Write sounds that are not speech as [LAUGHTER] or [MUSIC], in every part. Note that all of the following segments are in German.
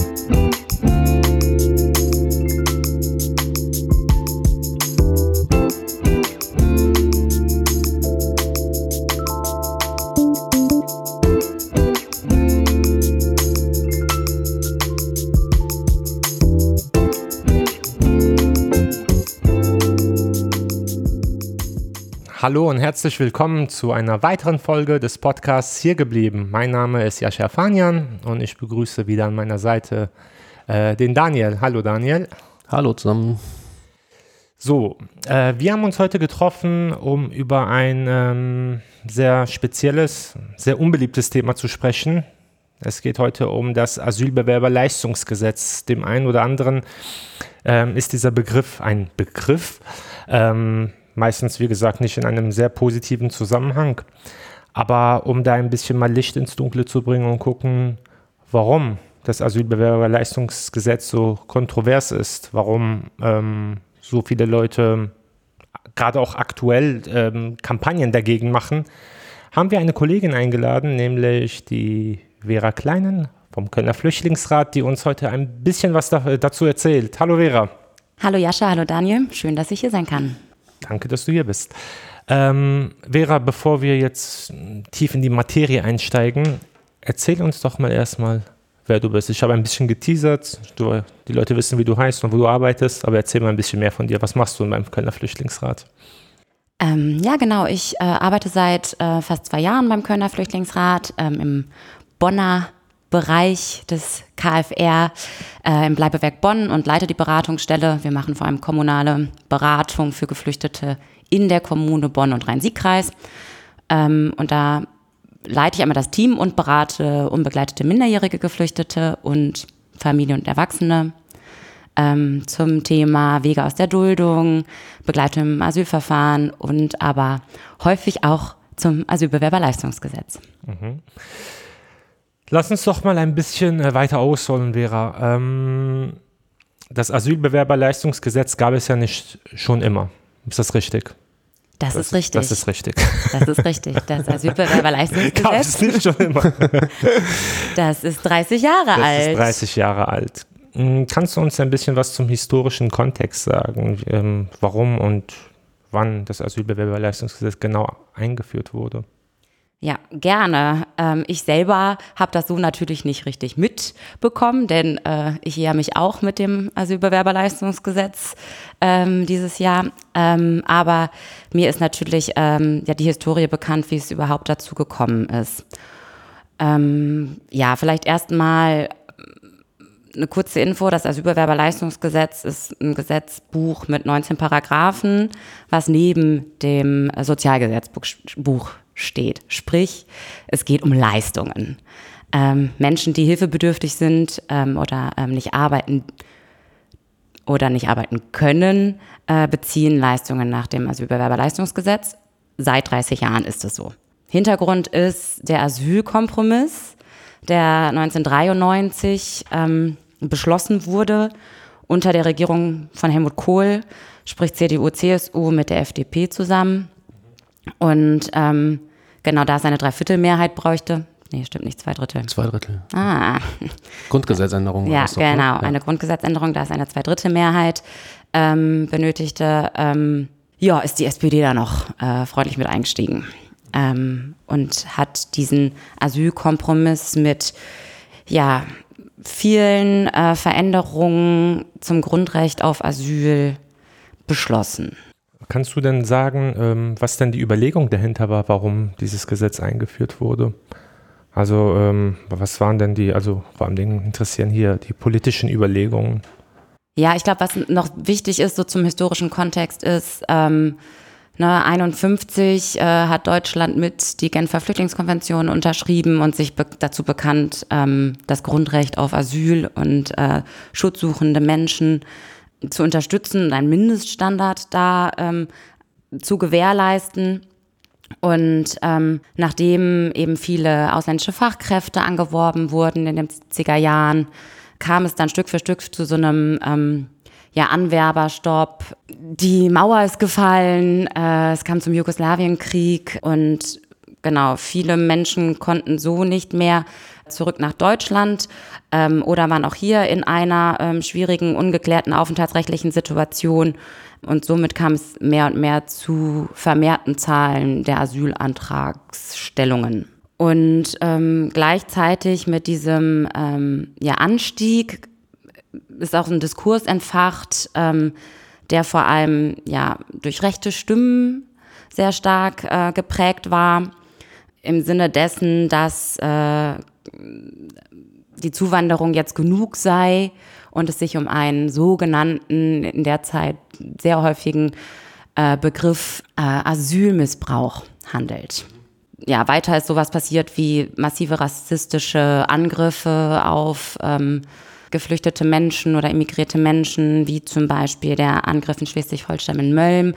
Thank you Hallo und herzlich willkommen zu einer weiteren Folge des Podcasts Hier geblieben. Mein Name ist Jascha Fanian und ich begrüße wieder an meiner Seite äh, den Daniel. Hallo Daniel. Hallo zusammen. So, äh, wir haben uns heute getroffen, um über ein ähm, sehr spezielles, sehr unbeliebtes Thema zu sprechen. Es geht heute um das Asylbewerberleistungsgesetz. Dem einen oder anderen ähm, ist dieser Begriff ein Begriff. Ähm, Meistens, wie gesagt, nicht in einem sehr positiven Zusammenhang. Aber um da ein bisschen mal Licht ins Dunkle zu bringen und gucken, warum das Asylbewerberleistungsgesetz so kontrovers ist, warum ähm, so viele Leute gerade auch aktuell ähm, Kampagnen dagegen machen, haben wir eine Kollegin eingeladen, nämlich die Vera Kleinen vom Kölner Flüchtlingsrat, die uns heute ein bisschen was da, dazu erzählt. Hallo Vera. Hallo Jascha, hallo Daniel, schön, dass ich hier sein kann. Danke, dass du hier bist. Ähm, Vera, bevor wir jetzt tief in die Materie einsteigen, erzähl uns doch mal erstmal, wer du bist. Ich habe ein bisschen geteasert, du, die Leute wissen, wie du heißt und wo du arbeitest, aber erzähl mal ein bisschen mehr von dir. Was machst du in meinem Kölner Flüchtlingsrat? Ähm, ja, genau. Ich äh, arbeite seit äh, fast zwei Jahren beim Kölner Flüchtlingsrat ähm, im Bonner Bereich des KFR äh, im Bleibewerk Bonn und leite die Beratungsstelle. Wir machen vor allem kommunale Beratung für Geflüchtete in der Kommune Bonn und Rhein-Sieg-Kreis. Ähm, und da leite ich einmal das Team und berate unbegleitete minderjährige Geflüchtete und Familie und Erwachsene ähm, zum Thema Wege aus der Duldung, Begleitung im Asylverfahren und aber häufig auch zum Asylbewerberleistungsgesetz. Mhm. Lass uns doch mal ein bisschen äh, weiter ausholen, Vera. Ähm, das Asylbewerberleistungsgesetz gab es ja nicht schon immer. Ist das richtig? Das, das, ist richtig. Das ist richtig. Das ist richtig. Das [LAUGHS] Asylbewerberleistungsgesetz. Gab es nicht schon immer. [LAUGHS] Das ist 30 Jahre das alt. Das ist 30 Jahre alt. Hm, kannst du uns ein bisschen was zum historischen Kontext sagen? Ähm, warum und wann das Asylbewerberleistungsgesetz genau eingeführt wurde? Ja, gerne. Ähm, ich selber habe das so natürlich nicht richtig mitbekommen, denn äh, ich eher mich auch mit dem Asylbewerberleistungsgesetz ähm, dieses Jahr. Ähm, aber mir ist natürlich ähm, ja die Historie bekannt, wie es überhaupt dazu gekommen ist. Ähm, ja, vielleicht erstmal eine kurze Info, das Asylbewerberleistungsgesetz ist ein Gesetzbuch mit 19 Paragraphen, was neben dem Sozialgesetzbuch steht. Sprich, es geht um Leistungen. Ähm, Menschen, die hilfebedürftig sind ähm, oder ähm, nicht arbeiten oder nicht arbeiten können, äh, beziehen Leistungen nach dem Asylbewerberleistungsgesetz. Seit 30 Jahren ist es so. Hintergrund ist der Asylkompromiss, der 1993 ähm, beschlossen wurde unter der Regierung von Helmut Kohl, sprich CDU, CSU mit der FDP zusammen. Und ähm, genau da seine Dreiviertelmehrheit bräuchte. Nee, stimmt nicht, zwei Drittel. Zwei Drittel. Ah. Grundgesetzänderung. Ja, ne? genau, ne? ja. eine Grundgesetzänderung, da ist eine Zweidrittelmehrheit ähm, benötigte. Ähm, ja, ist die SPD da noch äh, freundlich mit eingestiegen ähm, und hat diesen Asylkompromiss mit, ja, vielen äh, Veränderungen zum Grundrecht auf Asyl beschlossen. Kannst du denn sagen, ähm, was denn die Überlegung dahinter war, warum dieses Gesetz eingeführt wurde? Also ähm, was waren denn die, also vor allem interessieren hier die politischen Überlegungen? Ja, ich glaube, was noch wichtig ist, so zum historischen Kontext, ist, ähm, ne, 51 äh, hat Deutschland mit die Genfer Flüchtlingskonvention unterschrieben und sich be dazu bekannt, ähm, das Grundrecht auf Asyl und äh, schutzsuchende Menschen zu unterstützen und einen Mindeststandard da ähm, zu gewährleisten. Und ähm, nachdem eben viele ausländische Fachkräfte angeworben wurden in den 70er Jahren, kam es dann Stück für Stück zu so einem ähm, ja, Anwerberstopp. Die Mauer ist gefallen, äh, es kam zum Jugoslawienkrieg und genau, viele Menschen konnten so nicht mehr zurück nach Deutschland ähm, oder waren auch hier in einer ähm, schwierigen, ungeklärten aufenthaltsrechtlichen Situation. Und somit kam es mehr und mehr zu vermehrten Zahlen der Asylantragsstellungen. Und ähm, gleichzeitig mit diesem ähm, ja, Anstieg ist auch ein Diskurs entfacht, ähm, der vor allem ja, durch rechte Stimmen sehr stark äh, geprägt war, im Sinne dessen, dass äh, die Zuwanderung jetzt genug sei und es sich um einen sogenannten, in der Zeit sehr häufigen äh, Begriff äh, Asylmissbrauch handelt. Ja, weiter ist sowas passiert wie massive rassistische Angriffe auf ähm, geflüchtete Menschen oder immigrierte Menschen, wie zum Beispiel der Angriff in Schleswig-Holstein in Mölln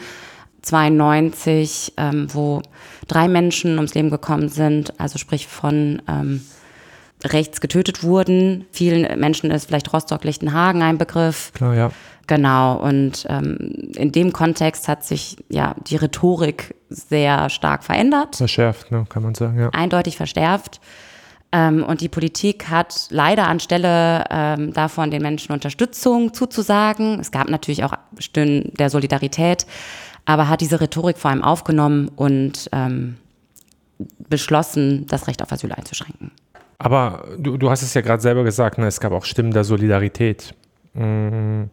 92, ähm, wo drei Menschen ums Leben gekommen sind, also sprich von ähm, rechts getötet wurden. Vielen Menschen ist vielleicht Rostock-Lichtenhagen ein Begriff. Klar, ja. Genau, und ähm, in dem Kontext hat sich ja die Rhetorik sehr stark verändert. Verschärft, ne, kann man sagen, ja. Eindeutig verstärkt. Ähm, und die Politik hat leider anstelle ähm, davon den Menschen Unterstützung zuzusagen. Es gab natürlich auch Stimmen der Solidarität, aber hat diese Rhetorik vor allem aufgenommen und ähm, beschlossen, das Recht auf Asyl einzuschränken. Aber du, du hast es ja gerade selber gesagt, ne, es gab auch Stimmen der Solidarität. Mhm.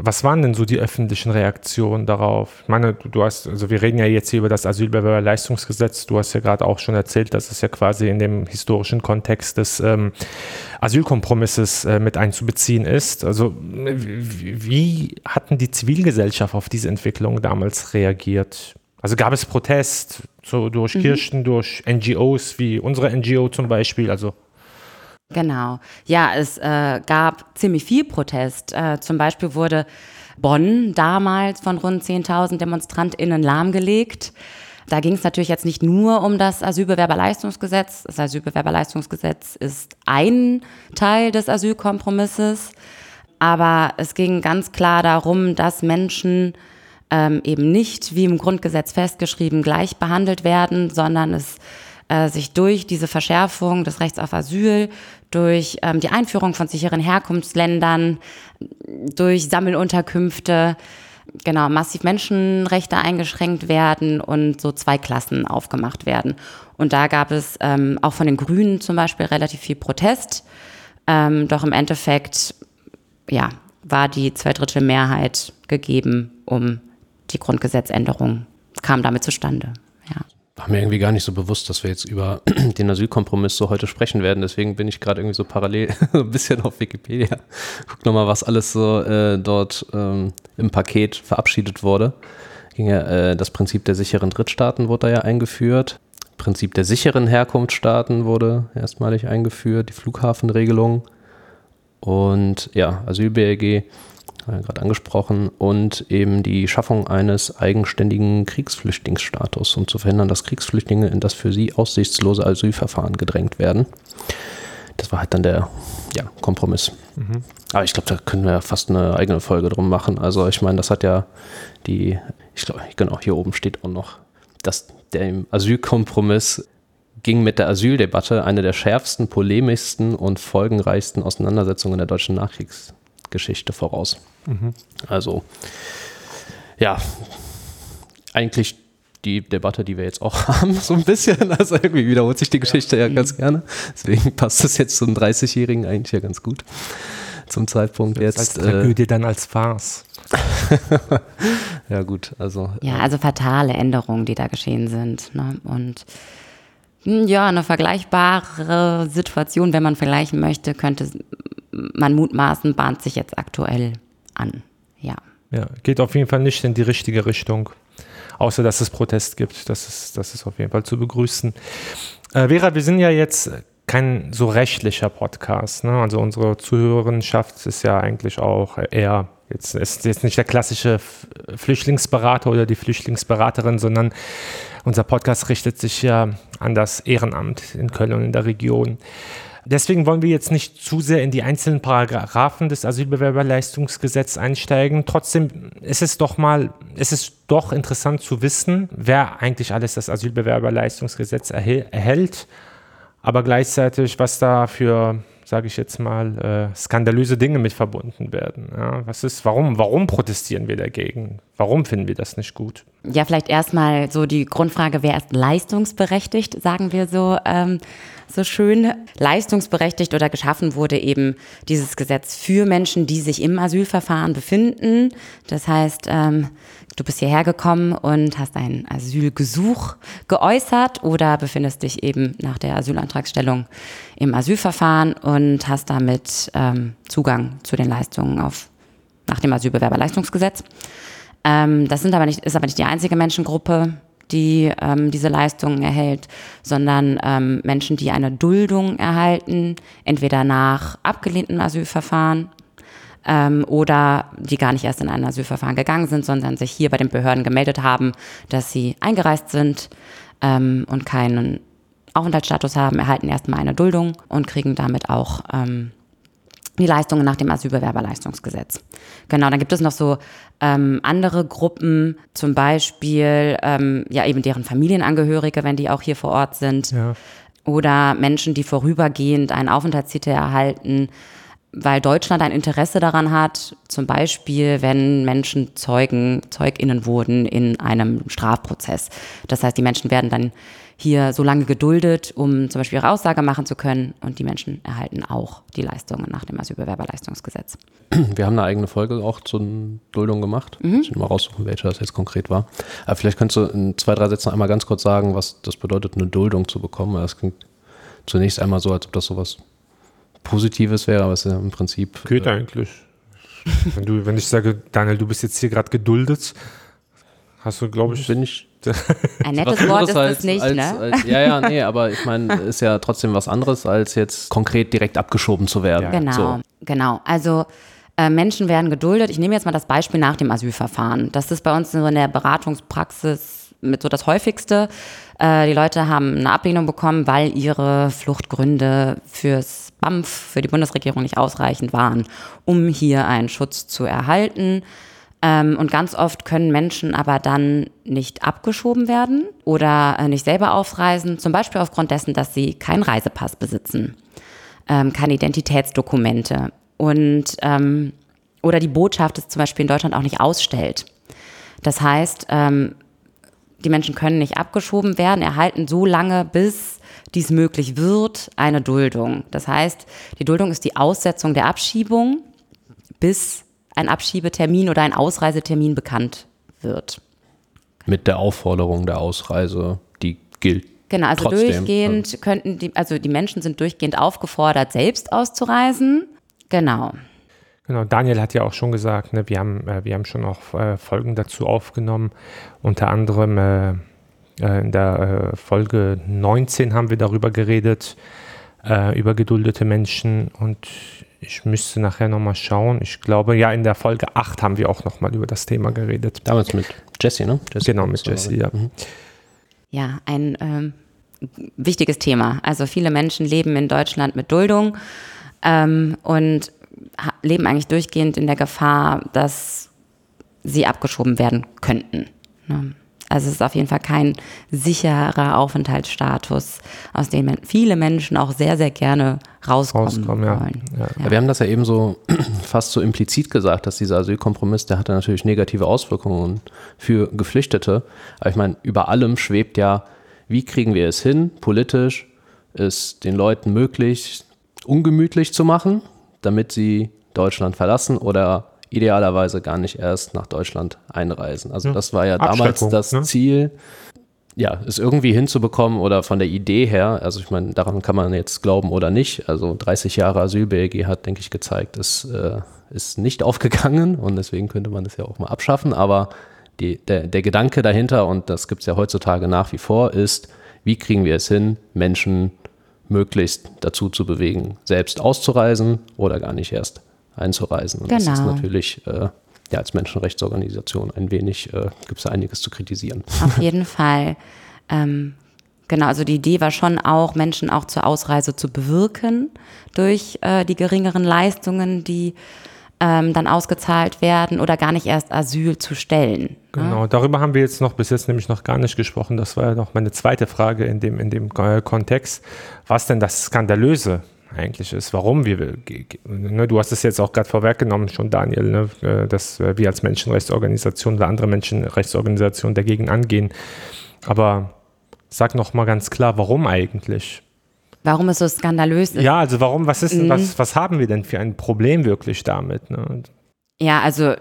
Was waren denn so die öffentlichen Reaktionen darauf? Ich meine, du hast, also wir reden ja jetzt hier über das Asylbewerberleistungsgesetz. Du hast ja gerade auch schon erzählt, dass es ja quasi in dem historischen Kontext des ähm, Asylkompromisses äh, mit einzubeziehen ist. Also wie hatten die Zivilgesellschaft auf diese Entwicklung damals reagiert? Also gab es Protest so durch mhm. Kirchen, durch NGOs wie unsere NGO zum Beispiel? Also Genau. Ja, es äh, gab ziemlich viel Protest. Äh, zum Beispiel wurde Bonn damals von rund 10.000 DemonstrantInnen lahmgelegt. Da ging es natürlich jetzt nicht nur um das Asylbewerberleistungsgesetz. Das Asylbewerberleistungsgesetz ist ein Teil des Asylkompromisses. Aber es ging ganz klar darum, dass Menschen ähm, eben nicht, wie im Grundgesetz festgeschrieben, gleich behandelt werden, sondern es äh, sich durch diese Verschärfung des Rechts auf Asyl, durch ähm, die Einführung von sicheren Herkunftsländern, durch Sammelunterkünfte, genau, massiv Menschenrechte eingeschränkt werden und so zwei Klassen aufgemacht werden. Und da gab es ähm, auch von den Grünen zum Beispiel relativ viel Protest. Ähm, doch im Endeffekt, ja, war die Zweidrittelmehrheit gegeben, um die Grundgesetzänderung kam damit zustande. Ja. War mir irgendwie gar nicht so bewusst, dass wir jetzt über [CLEARS THROAT] den Asylkompromiss so heute sprechen werden. Deswegen bin ich gerade irgendwie so parallel [LAUGHS] ein bisschen auf Wikipedia. Guck nochmal, was alles so äh, dort ähm, im Paket verabschiedet wurde. Ging ja, äh, das Prinzip der sicheren Drittstaaten wurde da ja eingeführt. Prinzip der sicheren Herkunftsstaaten wurde erstmalig eingeführt, die Flughafenregelung und ja, Asyl-BLG gerade angesprochen, und eben die Schaffung eines eigenständigen Kriegsflüchtlingsstatus, um zu verhindern, dass Kriegsflüchtlinge in das für sie aussichtslose Asylverfahren gedrängt werden. Das war halt dann der ja, Kompromiss. Mhm. Aber ich glaube, da können wir fast eine eigene Folge drum machen. Also ich meine, das hat ja die, ich glaube, genau, hier oben steht auch noch, dass der Asylkompromiss ging mit der Asyldebatte eine der schärfsten, polemischsten und folgenreichsten Auseinandersetzungen der deutschen Nachkriegsgeschichte voraus. Mhm. Also, ja, eigentlich die Debatte, die wir jetzt auch [LAUGHS] haben, so ein bisschen. Also irgendwie wiederholt sich die Geschichte ja, ja ganz gerne. Deswegen passt das jetzt zum 30-Jährigen eigentlich ja ganz gut zum Zeitpunkt jetzt. Als Tragödie äh, dann als Farce. [LAUGHS] ja gut, also. Ja, äh, also fatale Änderungen, die da geschehen sind. Ne? Und hm, ja, eine vergleichbare Situation, wenn man vergleichen möchte, könnte man mutmaßen, bahnt sich jetzt aktuell an. Ja. Ja, geht auf jeden Fall nicht in die richtige Richtung. Außer dass es Protest gibt. Das ist, das ist auf jeden Fall zu begrüßen. Äh, Vera, wir sind ja jetzt kein so rechtlicher Podcast. Ne? Also unsere Zuhörenschaft ist ja eigentlich auch eher, jetzt ist jetzt nicht der klassische Flüchtlingsberater oder die Flüchtlingsberaterin, sondern unser Podcast richtet sich ja an das Ehrenamt in Köln und in der Region. Deswegen wollen wir jetzt nicht zu sehr in die einzelnen Paragraphen des Asylbewerberleistungsgesetzes einsteigen. Trotzdem ist es doch mal, ist es doch interessant zu wissen, wer eigentlich alles das Asylbewerberleistungsgesetz erhält. aber gleichzeitig, was da für sage ich jetzt mal, äh, skandalöse Dinge mit verbunden werden. Ja, was ist, warum, warum protestieren wir dagegen? Warum finden wir das nicht gut? Ja, vielleicht erstmal so die Grundfrage, wer ist leistungsberechtigt, sagen wir so, ähm, so schön. Leistungsberechtigt oder geschaffen wurde eben dieses Gesetz für Menschen, die sich im Asylverfahren befinden. Das heißt, ähm, du bist hierher gekommen und hast ein Asylgesuch geäußert oder befindest dich eben nach der Asylantragstellung im Asylverfahren und hast damit ähm, Zugang zu den Leistungen auf, nach dem Asylbewerberleistungsgesetz. Ähm, das sind aber nicht, ist aber nicht die einzige Menschengruppe, die ähm, diese Leistungen erhält, sondern ähm, Menschen, die eine Duldung erhalten, entweder nach abgelehnten Asylverfahren ähm, oder die gar nicht erst in ein Asylverfahren gegangen sind, sondern sich hier bei den Behörden gemeldet haben, dass sie eingereist sind ähm, und keinen Aufenthaltsstatus haben, erhalten erstmal eine Duldung und kriegen damit auch ähm, die Leistungen nach dem Asylbewerberleistungsgesetz. Genau, dann gibt es noch so ähm, andere Gruppen, zum Beispiel ähm, ja eben deren Familienangehörige, wenn die auch hier vor Ort sind. Ja. Oder Menschen, die vorübergehend einen Aufenthaltstitel erhalten, weil Deutschland ein Interesse daran hat, zum Beispiel, wenn Menschen Zeugen, ZeugInnen wurden in einem Strafprozess. Das heißt, die Menschen werden dann hier so lange geduldet, um zum Beispiel ihre Aussage machen zu können. Und die Menschen erhalten auch die Leistungen nach dem Asylbewerberleistungsgesetz. Wir haben eine eigene Folge auch zur Duldung gemacht. Mhm. Ich will mal raussuchen, welche das jetzt konkret war. Aber vielleicht könntest du in zwei, drei Sätzen einmal ganz kurz sagen, was das bedeutet, eine Duldung zu bekommen. Das klingt zunächst einmal so, als ob das sowas Positives wäre, aber es ist ja im Prinzip. Geht äh, eigentlich. wenn, du, wenn ich sage, Daniel, du bist jetzt hier gerade geduldet, hast du, glaube ich. Bin ich ein nettes Wort ist als, das nicht, als, ne? Als, ja, ja, nee, aber ich meine, ist ja trotzdem was anderes, als jetzt konkret direkt abgeschoben zu werden. Ja. Genau, so. genau. Also äh, Menschen werden geduldet. Ich nehme jetzt mal das Beispiel nach dem Asylverfahren. Das ist bei uns so in der Beratungspraxis mit so das häufigste. Äh, die Leute haben eine Ablehnung bekommen, weil ihre Fluchtgründe fürs BAMF, für die Bundesregierung nicht ausreichend waren, um hier einen Schutz zu erhalten. Ähm, und ganz oft können Menschen aber dann nicht abgeschoben werden oder äh, nicht selber ausreisen, zum Beispiel aufgrund dessen, dass sie keinen Reisepass besitzen, ähm, keine Identitätsdokumente und ähm, oder die Botschaft es zum Beispiel in Deutschland auch nicht ausstellt. Das heißt, ähm, die Menschen können nicht abgeschoben werden, erhalten so lange, bis dies möglich wird, eine Duldung. Das heißt, die Duldung ist die Aussetzung der Abschiebung, bis ein Abschiebetermin oder ein Ausreisetermin bekannt wird. Mit der Aufforderung der Ausreise, die gilt. Genau, also trotzdem. durchgehend könnten die, also die Menschen sind durchgehend aufgefordert, selbst auszureisen. Genau. Genau, Daniel hat ja auch schon gesagt, ne, wir, haben, äh, wir haben schon auch äh, Folgen dazu aufgenommen. Unter anderem äh, äh in der äh, Folge 19 haben wir darüber geredet, äh, über geduldete Menschen. Und ich müsste nachher nochmal schauen. Ich glaube, ja, in der Folge 8 haben wir auch nochmal über das Thema geredet. Damals mit Jesse, ne? Jesse genau, mit Jesse, ja. Mhm. Ja, ein ähm, wichtiges Thema. Also viele Menschen leben in Deutschland mit Duldung ähm, und leben eigentlich durchgehend in der Gefahr, dass sie abgeschoben werden könnten. Ne? Also es ist auf jeden Fall kein sicherer Aufenthaltsstatus, aus dem viele Menschen auch sehr, sehr gerne rauskommen, rauskommen wollen. Ja. Ja. Ja. Wir haben das ja eben so [CLEARS THROAT] fast so implizit gesagt, dass dieser Asylkompromiss, der hatte natürlich negative Auswirkungen für Geflüchtete. Aber ich meine, über allem schwebt ja, wie kriegen wir es hin, politisch es den Leuten möglich, ungemütlich zu machen, damit sie Deutschland verlassen oder idealerweise gar nicht erst nach Deutschland einreisen. Also ja. das war ja damals das ne? Ziel, ja, es irgendwie hinzubekommen oder von der Idee her, also ich meine, daran kann man jetzt glauben oder nicht. Also 30 Jahre Asyl-BLG hat, denke ich, gezeigt, es äh, ist nicht [LAUGHS] aufgegangen und deswegen könnte man das ja auch mal abschaffen. Aber die, der, der Gedanke dahinter, und das gibt es ja heutzutage nach wie vor, ist, wie kriegen wir es hin, Menschen möglichst dazu zu bewegen, selbst auszureisen oder gar nicht erst einzureisen. Und genau. das ist genau. natürlich äh, ja, als Menschenrechtsorganisation ein wenig, äh, gibt es einiges zu kritisieren. Auf jeden [LAUGHS] Fall. Ähm, genau, also die Idee war schon auch, Menschen auch zur Ausreise zu bewirken durch äh, die geringeren Leistungen, die ähm, dann ausgezahlt werden oder gar nicht erst Asyl zu stellen. Genau, darüber haben wir jetzt noch bis jetzt nämlich noch gar nicht gesprochen. Das war ja noch meine zweite Frage in dem, in dem Kontext. Was denn das Skandalöse eigentlich ist, warum wir, ne, du hast es jetzt auch gerade vorweggenommen, schon Daniel, ne, äh, dass wir als Menschenrechtsorganisation oder andere Menschenrechtsorganisationen dagegen angehen. Aber sag noch mal ganz klar, warum eigentlich? Warum es so skandalös ist? Ja, also warum, was ist, mhm. was, was haben wir denn für ein Problem wirklich damit? Ne? Ja, also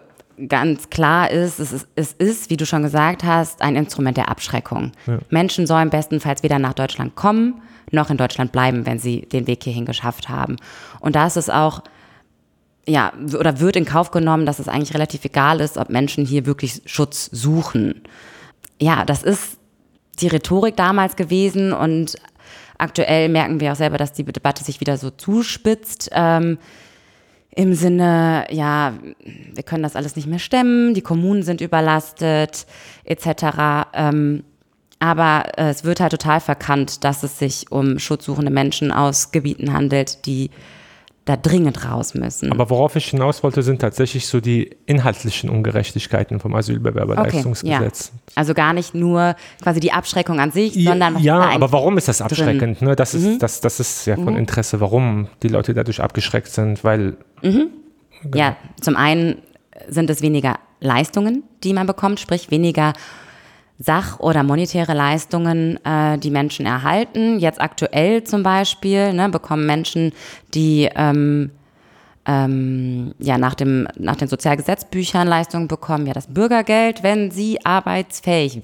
ganz klar ist es, ist, es ist, wie du schon gesagt hast, ein Instrument der Abschreckung. Ja. Menschen sollen bestenfalls weder nach Deutschland kommen, noch in Deutschland bleiben, wenn sie den Weg hierhin geschafft haben. Und da ist es auch, ja, oder wird in Kauf genommen, dass es eigentlich relativ egal ist, ob Menschen hier wirklich Schutz suchen. Ja, das ist die Rhetorik damals gewesen und aktuell merken wir auch selber, dass die Debatte sich wieder so zuspitzt. Ähm, im Sinne, ja, wir können das alles nicht mehr stemmen, die Kommunen sind überlastet, etc. Ähm, aber äh, es wird halt total verkannt, dass es sich um schutzsuchende Menschen aus Gebieten handelt, die da dringend raus müssen. Aber worauf ich hinaus wollte, sind tatsächlich so die inhaltlichen Ungerechtigkeiten vom Asylbewerberleistungsgesetz. Okay, ja. Also gar nicht nur quasi die Abschreckung an sich, ja, sondern was Ja, aber warum ist das abschreckend? Ne? Das, ist, mhm. das, das ist ja von mhm. Interesse, warum die Leute dadurch abgeschreckt sind, weil. Mhm. Genau. Ja, zum einen sind es weniger Leistungen, die man bekommt, sprich weniger Sach- oder monetäre Leistungen, äh, die Menschen erhalten. Jetzt aktuell zum Beispiel ne, bekommen Menschen, die ähm, ähm, ja nach, dem, nach den Sozialgesetzbüchern Leistungen bekommen, ja das Bürgergeld, wenn sie arbeitsfähig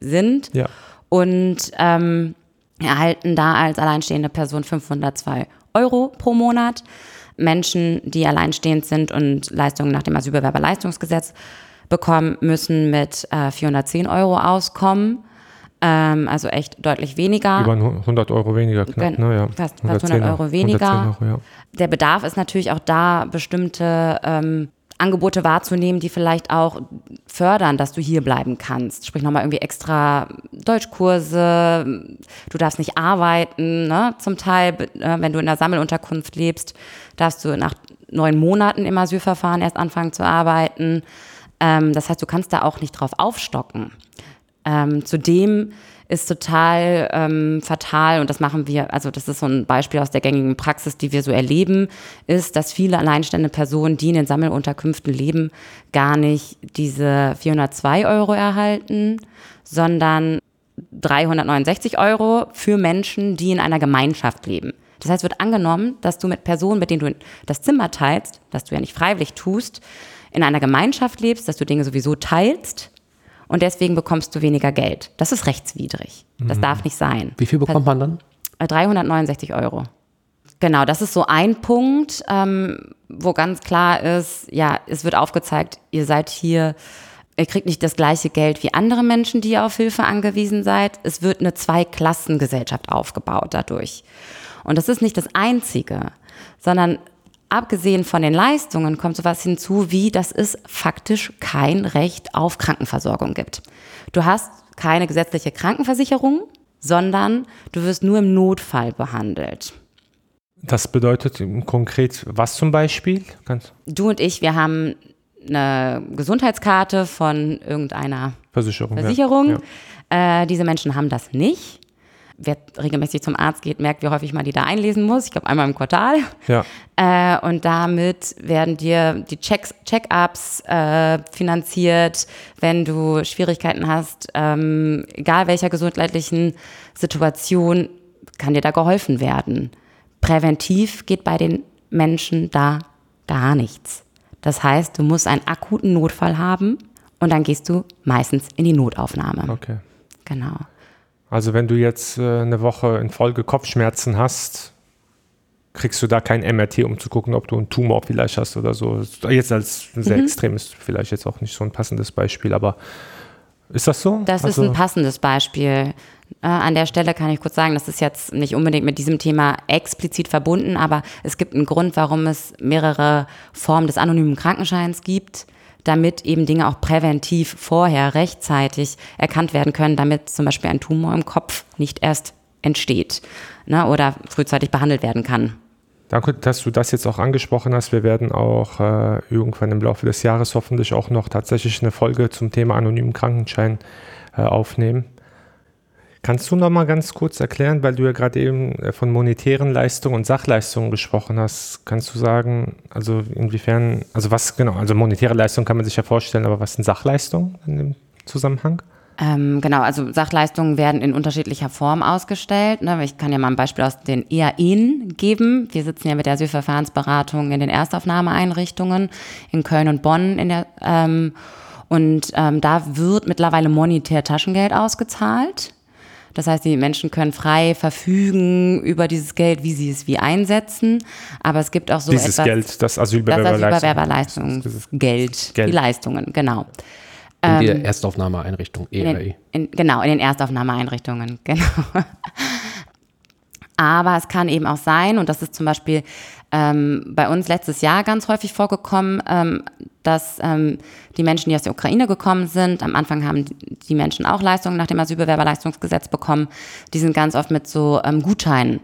sind ja. und ähm, erhalten da als alleinstehende Person 502 Euro pro Monat. Menschen, die alleinstehend sind und Leistungen nach dem Asylbewerberleistungsgesetz bekommen, müssen mit äh, 410 Euro auskommen. Ähm, also echt deutlich weniger. Über 100 Euro weniger knapp, ne? ja. Fast, fast 100 Euro weniger. Euro, ja. Der Bedarf ist natürlich auch da, bestimmte ähm, Angebote wahrzunehmen, die vielleicht auch fördern, dass du hier bleiben kannst. Sprich nochmal irgendwie extra Deutschkurse, du darfst nicht arbeiten, ne? zum Teil, äh, wenn du in der Sammelunterkunft lebst, darfst du nach neun Monaten im Asylverfahren erst anfangen zu arbeiten. Ähm, das heißt, du kannst da auch nicht drauf aufstocken. Ähm, zudem ist total ähm, fatal, und das machen wir, also das ist so ein Beispiel aus der gängigen Praxis, die wir so erleben, ist, dass viele alleinstehende Personen, die in den Sammelunterkünften leben, gar nicht diese 402 Euro erhalten, sondern 369 Euro für Menschen, die in einer Gemeinschaft leben. Das heißt, wird angenommen, dass du mit Personen, mit denen du das Zimmer teilst, das du ja nicht freiwillig tust, in einer Gemeinschaft lebst, dass du Dinge sowieso teilst und deswegen bekommst du weniger Geld. Das ist rechtswidrig. Das mhm. darf nicht sein. Wie viel bekommt man dann? 369 äh, Euro. Genau, das ist so ein Punkt, ähm, wo ganz klar ist, ja, es wird aufgezeigt, ihr seid hier, ihr kriegt nicht das gleiche Geld wie andere Menschen, die ihr auf Hilfe angewiesen seid. Es wird eine Zweiklassengesellschaft aufgebaut dadurch. Und das ist nicht das Einzige, sondern abgesehen von den Leistungen kommt sowas hinzu, wie dass es faktisch kein Recht auf Krankenversorgung gibt. Du hast keine gesetzliche Krankenversicherung, sondern du wirst nur im Notfall behandelt. Das bedeutet konkret was zum Beispiel? Du und ich, wir haben eine Gesundheitskarte von irgendeiner Versicherung. Versicherung. Ja. Äh, diese Menschen haben das nicht wer regelmäßig zum Arzt geht, merkt, wie häufig man die da einlesen muss. Ich glaube, einmal im Quartal. Ja. Äh, und damit werden dir die Checks, Check-ups äh, finanziert, wenn du Schwierigkeiten hast, ähm, egal welcher gesundheitlichen Situation, kann dir da geholfen werden. Präventiv geht bei den Menschen da gar nichts. Das heißt, du musst einen akuten Notfall haben und dann gehst du meistens in die Notaufnahme. Okay. Genau. Also wenn du jetzt äh, eine Woche in Folge Kopfschmerzen hast, kriegst du da kein MRT, um zu gucken, ob du einen Tumor vielleicht hast oder so. Jetzt als sehr mhm. extrem ist vielleicht jetzt auch nicht so ein passendes Beispiel, aber ist das so? Das also ist ein passendes Beispiel. Äh, an der Stelle kann ich kurz sagen, das ist jetzt nicht unbedingt mit diesem Thema explizit verbunden, aber es gibt einen Grund, warum es mehrere Formen des anonymen Krankenscheins gibt damit eben Dinge auch präventiv vorher rechtzeitig erkannt werden können, damit zum Beispiel ein Tumor im Kopf nicht erst entsteht ne, oder frühzeitig behandelt werden kann. Danke, dass du das jetzt auch angesprochen hast. Wir werden auch äh, irgendwann im Laufe des Jahres hoffentlich auch noch tatsächlich eine Folge zum Thema anonymen Krankenschein äh, aufnehmen. Kannst du noch mal ganz kurz erklären, weil du ja gerade eben äh, von monetären Leistungen und Sachleistungen gesprochen hast, kannst du sagen, also inwiefern, also was genau, also monetäre Leistungen kann man sich ja vorstellen, aber was sind Sachleistungen in dem Zusammenhang? Ähm, genau, also Sachleistungen werden in unterschiedlicher Form ausgestellt. Ne? Ich kann ja mal ein Beispiel aus den EAEN geben. Wir sitzen ja mit der Asylverfahrensberatung in den Erstaufnahmeeinrichtungen in Köln und Bonn in der ähm, und ähm, da wird mittlerweile monetär Taschengeld ausgezahlt. Das heißt, die Menschen können frei verfügen über dieses Geld, wie sie es wie einsetzen. Aber es gibt auch so dieses etwas. Geld, das Asylbewerberleistungsgeld, Asylbewerberleistungsgeld, die Leistungen, genau. In der Erstaufnahmeeinrichtung, ERE. In den, in, genau, in den Erstaufnahmeeinrichtungen, [LAUGHS] genau. Aber es kann eben auch sein, und das ist zum Beispiel ähm, bei uns letztes Jahr ganz häufig vorgekommen, ähm, dass ähm, die Menschen, die aus der Ukraine gekommen sind, am Anfang haben die Menschen auch Leistungen nach dem Asylbewerberleistungsgesetz bekommen, die sind ganz oft mit so ähm, Gutscheinen,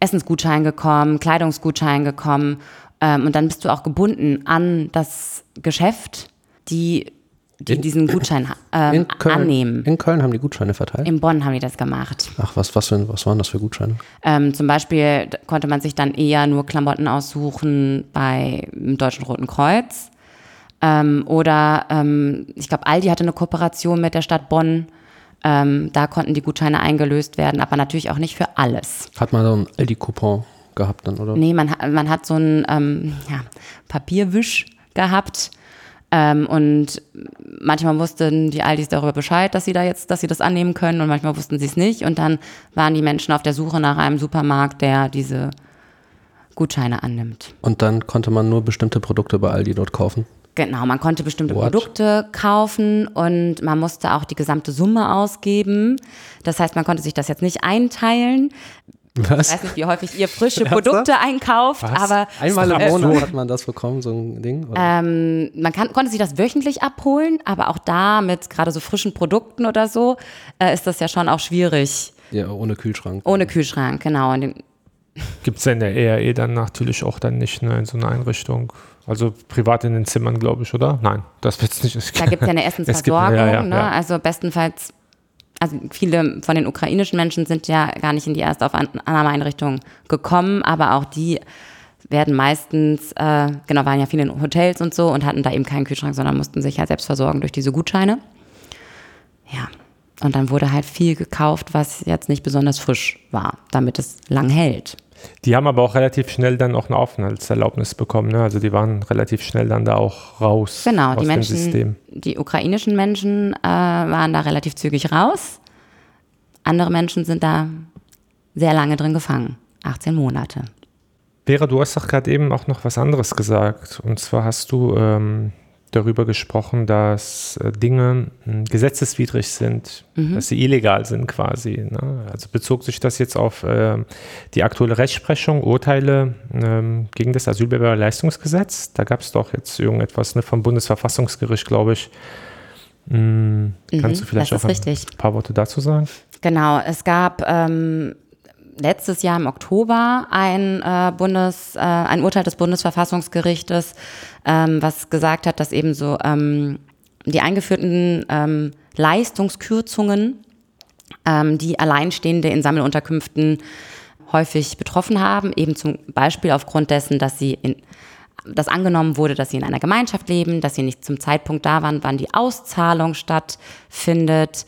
Essensgutscheinen gekommen, Kleidungsgutscheinen gekommen. Ähm, und dann bist du auch gebunden an das Geschäft, die die in, diesen Gutschein ähm, Köln, annehmen. In Köln haben die Gutscheine verteilt? In Bonn haben die das gemacht. Ach, was, was, was waren das für Gutscheine? Ähm, zum Beispiel konnte man sich dann eher nur Klamotten aussuchen bei dem Deutschen Roten Kreuz. Ähm, oder ähm, ich glaube, Aldi hatte eine Kooperation mit der Stadt Bonn. Ähm, da konnten die Gutscheine eingelöst werden, aber natürlich auch nicht für alles. Hat man so einen Aldi-Coupon gehabt dann, oder? Nee, man, man hat so einen ähm, ja, Papierwisch gehabt ähm, und manchmal wussten die Aldis darüber Bescheid, dass sie da jetzt, dass sie das annehmen können und manchmal wussten sie es nicht. Und dann waren die Menschen auf der Suche nach einem Supermarkt, der diese Gutscheine annimmt. Und dann konnte man nur bestimmte Produkte bei Aldi dort kaufen? Genau, man konnte bestimmte What? Produkte kaufen und man musste auch die gesamte Summe ausgeben. Das heißt, man konnte sich das jetzt nicht einteilen. Was? Ich weiß nicht, wie häufig ihr frische Produkte einkauft, Was? aber einmal im Monat hat man das bekommen, so ein Ding. Ähm, man kann, konnte sich das wöchentlich abholen, aber auch da mit gerade so frischen Produkten oder so äh, ist das ja schon auch schwierig. Ja, ohne Kühlschrank. Ohne Kühlschrank, genau. Gibt es ja in der ERE dann natürlich auch dann nicht ne, in so einer Einrichtung? Also privat in den Zimmern, glaube ich, oder? Nein, das wird es nicht. Da gibt es ja eine [LAUGHS] Essensversorgung. Gibt, ja, ja, ne? Also bestenfalls also viele von den ukrainischen Menschen sind ja gar nicht in die Erstaufnahmeeinrichtung gekommen, aber auch die werden meistens, äh, genau, waren ja viele in Hotels und so und hatten da eben keinen Kühlschrank, sondern mussten sich halt selbst versorgen durch diese Gutscheine. Ja, und dann wurde halt viel gekauft, was jetzt nicht besonders frisch war, damit es lang hält. Die haben aber auch relativ schnell dann auch eine Aufenthaltserlaubnis bekommen. Ne? Also die waren relativ schnell dann da auch raus genau, aus die Menschen, dem System. Die ukrainischen Menschen äh, waren da relativ zügig raus. Andere Menschen sind da sehr lange drin gefangen. 18 Monate. Vera, du hast doch gerade eben auch noch was anderes gesagt. Und zwar hast du ähm, darüber gesprochen, dass äh, Dinge hm, gesetzeswidrig sind, mhm. dass sie illegal sind quasi. Ne? Also bezog sich das jetzt auf äh, die aktuelle Rechtsprechung, Urteile ähm, gegen das Asylbewerberleistungsgesetz? Da gab es doch jetzt irgendetwas ne, vom Bundesverfassungsgericht, glaube ich. Hm, kannst mhm, du vielleicht auch ein richtig. paar Worte dazu sagen? Genau, es gab ähm, letztes Jahr im Oktober ein, äh, Bundes, äh, ein Urteil des Bundesverfassungsgerichtes, ähm, was gesagt hat, dass eben so ähm, die eingeführten ähm, Leistungskürzungen, ähm, die Alleinstehende in Sammelunterkünften häufig betroffen haben, eben zum Beispiel aufgrund dessen, dass sie in dass angenommen wurde, dass sie in einer Gemeinschaft leben, dass sie nicht zum Zeitpunkt da waren, wann die Auszahlung stattfindet,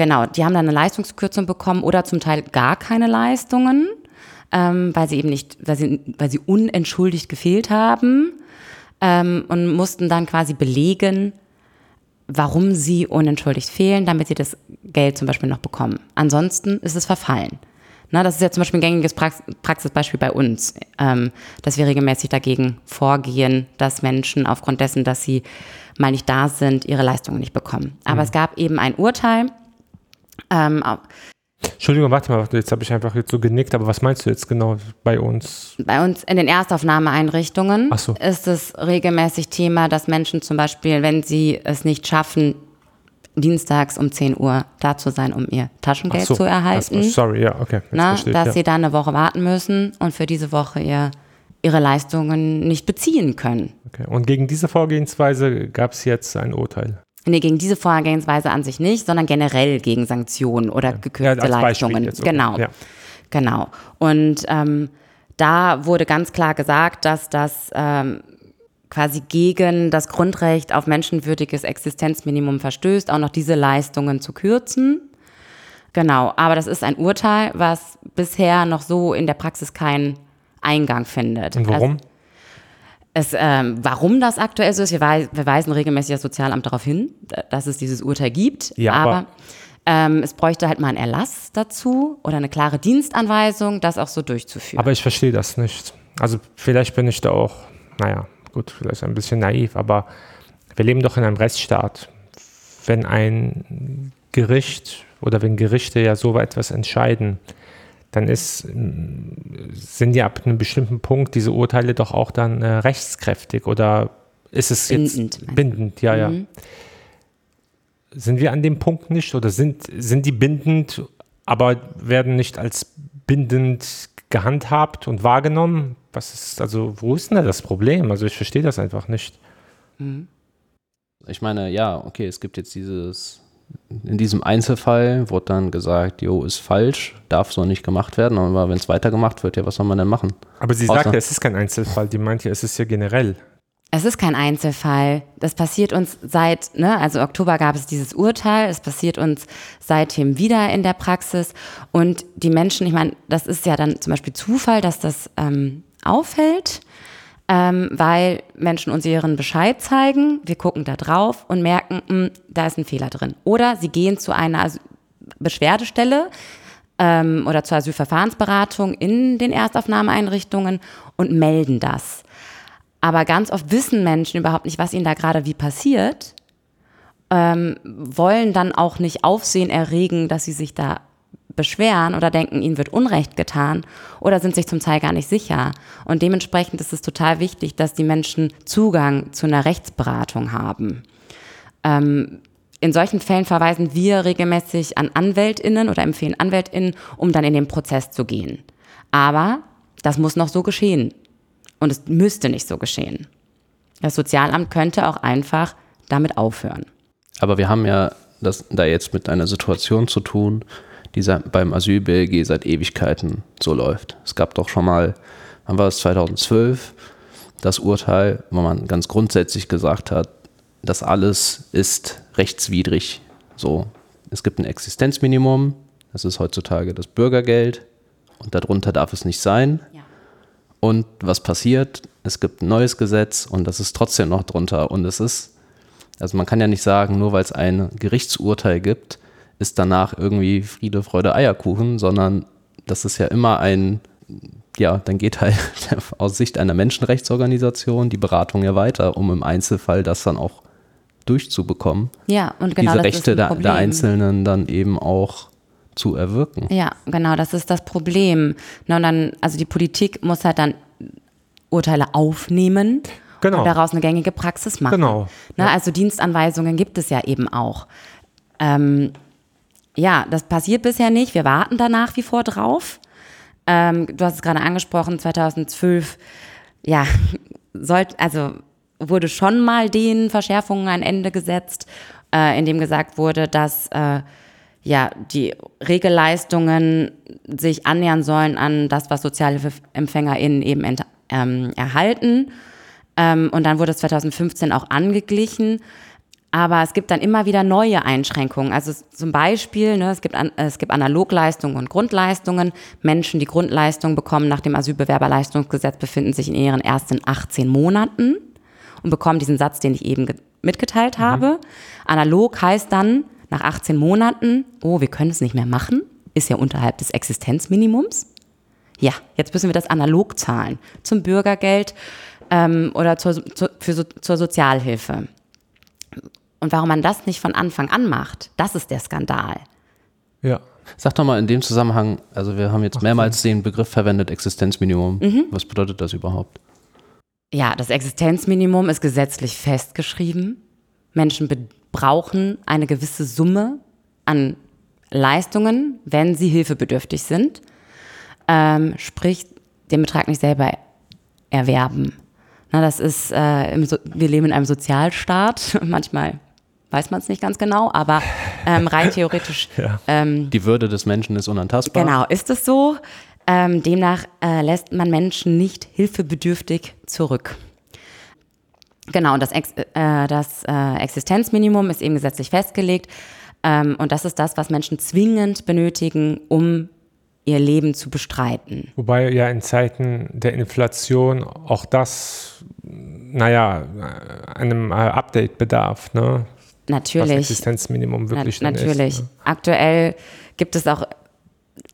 Genau, die haben dann eine Leistungskürzung bekommen oder zum Teil gar keine Leistungen, ähm, weil sie eben nicht, weil sie, weil sie unentschuldigt gefehlt haben ähm, und mussten dann quasi belegen, warum sie unentschuldigt fehlen, damit sie das Geld zum Beispiel noch bekommen. Ansonsten ist es verfallen. Na, das ist ja zum Beispiel ein gängiges Prax Praxisbeispiel bei uns, ähm, dass wir regelmäßig dagegen vorgehen, dass Menschen aufgrund dessen, dass sie mal nicht da sind, ihre Leistungen nicht bekommen. Aber mhm. es gab eben ein Urteil, ähm, Entschuldigung, warte mal, jetzt habe ich einfach jetzt so genickt, aber was meinst du jetzt genau bei uns? Bei uns in den Erstaufnahmeeinrichtungen so. ist es regelmäßig Thema, dass Menschen zum Beispiel, wenn sie es nicht schaffen, dienstags um 10 Uhr da zu sein, um ihr Taschengeld so. zu erhalten. sorry, ja, okay. Na, dass ja. sie dann eine Woche warten müssen und für diese Woche ihr ihre Leistungen nicht beziehen können. Okay. Und gegen diese Vorgehensweise gab es jetzt ein Urteil? Nee, gegen diese Vorgehensweise an sich nicht, sondern generell gegen Sanktionen oder gekürzte Ja, Leistungen. jetzt, okay. Genau. Ja. Genau. Und ähm, da wurde ganz klar gesagt, dass das ähm, quasi gegen das Grundrecht auf menschenwürdiges Existenzminimum verstößt, auch noch diese Leistungen zu kürzen. Genau, aber das ist ein Urteil, was bisher noch so in der Praxis keinen Eingang findet. Und warum? Also, es, ähm, warum das aktuell so ist, wir, wei wir weisen regelmäßig das Sozialamt darauf hin, dass es dieses Urteil gibt. Ja, aber aber- ähm, es bräuchte halt mal einen Erlass dazu oder eine klare Dienstanweisung, das auch so durchzuführen. Aber ich verstehe das nicht. Also vielleicht bin ich da auch, naja, gut, vielleicht ein bisschen naiv, aber wir leben doch in einem Rechtsstaat. Wenn ein Gericht oder wenn Gerichte ja so etwas entscheiden, dann ist, mm, sind ja ab einem bestimmten Punkt diese Urteile doch auch dann äh, rechtskräftig oder ist es Bindend, jetzt bindend? Ja, ja. Mhm. Sind wir an dem Punkt nicht oder sind, sind die bindend, aber werden nicht als bindend gehandhabt und wahrgenommen? Was ist, also, wo ist denn da das Problem? Also, ich verstehe das einfach nicht. Ich meine, ja, okay, es gibt jetzt dieses, in diesem Einzelfall wurde dann gesagt, jo, ist falsch, darf so nicht gemacht werden, aber wenn es weitergemacht wird, ja, was soll man denn machen? Aber sie Außer- sagt ja, es ist kein Einzelfall. Die meint ja, es ist ja generell. Es ist kein Einzelfall. Das passiert uns seit, ne, also Oktober gab es dieses Urteil, es passiert uns seitdem wieder in der Praxis. Und die Menschen, ich meine, das ist ja dann zum Beispiel Zufall, dass das ähm, auffällt, ähm, weil Menschen uns ihren Bescheid zeigen, wir gucken da drauf und merken, mh, da ist ein Fehler drin. Oder sie gehen zu einer Beschwerdestelle ähm, oder zur Asylverfahrensberatung in den Erstaufnahmeeinrichtungen und melden das. Aber ganz oft wissen Menschen überhaupt nicht, was ihnen da gerade wie passiert, ähm, wollen dann auch nicht Aufsehen erregen, dass sie sich da beschweren oder denken, ihnen wird Unrecht getan oder sind sich zum Teil gar nicht sicher. Und dementsprechend ist es total wichtig, dass die Menschen Zugang zu einer Rechtsberatung haben. Ähm, in solchen Fällen verweisen wir regelmäßig an AnwältInnen oder empfehlen AnwältInnen, um dann in den Prozess zu gehen. Aber das muss noch so geschehen. Und es müsste nicht so geschehen. Das Sozialamt könnte auch einfach damit aufhören. Aber wir haben ja das da jetzt mit einer Situation zu tun, die beim Asyl-BLG seit Ewigkeiten so läuft. Es gab doch schon mal, wann war es 2012, das Urteil, wo man ganz grundsätzlich gesagt hat, das alles ist rechtswidrig. So, es gibt ein Existenzminimum, das ist heutzutage das Bürgergeld und darunter darf es nicht sein. Ja. Und was passiert? Es gibt ein neues Gesetz und das ist trotzdem noch drunter. Und es ist, also man kann ja nicht sagen, nur weil es ein Gerichtsurteil gibt, ist danach irgendwie Friede, Freude, Eierkuchen, sondern das ist ja immer ein, ja, dann geht halt [LAUGHS] aus Sicht einer Menschenrechtsorganisation die Beratung ja weiter, um im Einzelfall das dann auch durchzubekommen, Ja, und genau diese das Rechte ist ein der, Problem. der Einzelnen dann eben auch zu erwirken. Ja, genau, das ist das Problem. Na, und dann, also die Politik muss halt dann Urteile aufnehmen Genau. und daraus eine gängige Praxis machen. Genau. Na, Also Dienstanweisungen gibt es ja eben auch. Ähm, ja, das passiert bisher nicht. Wir warten da nach wie vor drauf. Ähm, du hast es gerade angesprochen, 2012, ja, [LAUGHS] sollte, also wurde schon mal den Verschärfungen ein Ende gesetzt, äh, in dem gesagt wurde, dass äh, ja, die Regelleistungen sich annähern sollen an das, was SozialhilfeempfängerInnen eben ent, ähm, erhalten. Ähm, und dann wurde es 2015 auch angeglichen. Aber es gibt dann immer wieder neue Einschränkungen. Also zum Beispiel, ne, es, gibt an, es gibt Analogleistungen und Grundleistungen. Menschen, die Grundleistungen bekommen nach dem Asylbewerberleistungsgesetz, befinden sich in ihren ersten 18 Monaten und bekommen diesen Satz, den ich eben ge- mitgeteilt habe. Analog heißt dann, nach 18 Monaten, oh, wir können es nicht mehr machen, ist ja unterhalb des Existenzminimums. Ja, jetzt müssen wir das analog zahlen zum Bürgergeld ähm, oder zur, zur, für zur Sozialhilfe. Und warum man das nicht von Anfang an macht, das ist der Skandal. Ja. Sag doch mal in dem Zusammenhang, also wir haben jetzt mehrmals den Begriff verwendet, Existenzminimum. Mhm. Was bedeutet das überhaupt? Ja, das Existenzminimum ist gesetzlich festgeschrieben. Menschen brauchen eine gewisse Summe an Leistungen, wenn sie hilfebedürftig sind. Ähm, sprich, den Betrag nicht selber erwerben. Na, das ist, äh, im so wir leben in einem Sozialstaat. [LAUGHS] Manchmal weiß man es nicht ganz genau, aber ähm, rein [LAUGHS] theoretisch. Ja. Ähm, Die Würde des Menschen ist unantastbar. genau, ist es so. Ähm, demnach äh, lässt man Menschen nicht hilfebedürftig zurück. Genau, und das, Ex äh, das äh, Existenzminimum ist eben gesetzlich festgelegt. Ähm, und das ist das, was Menschen zwingend benötigen, um ihr Leben zu bestreiten. Wobei ja in Zeiten der Inflation auch das, naja, einem äh, Update bedarf, ne? Was Natürlich. Existenzminimum Na, wirklich dann natürlich. ist. Ne? Aktuell gibt es auch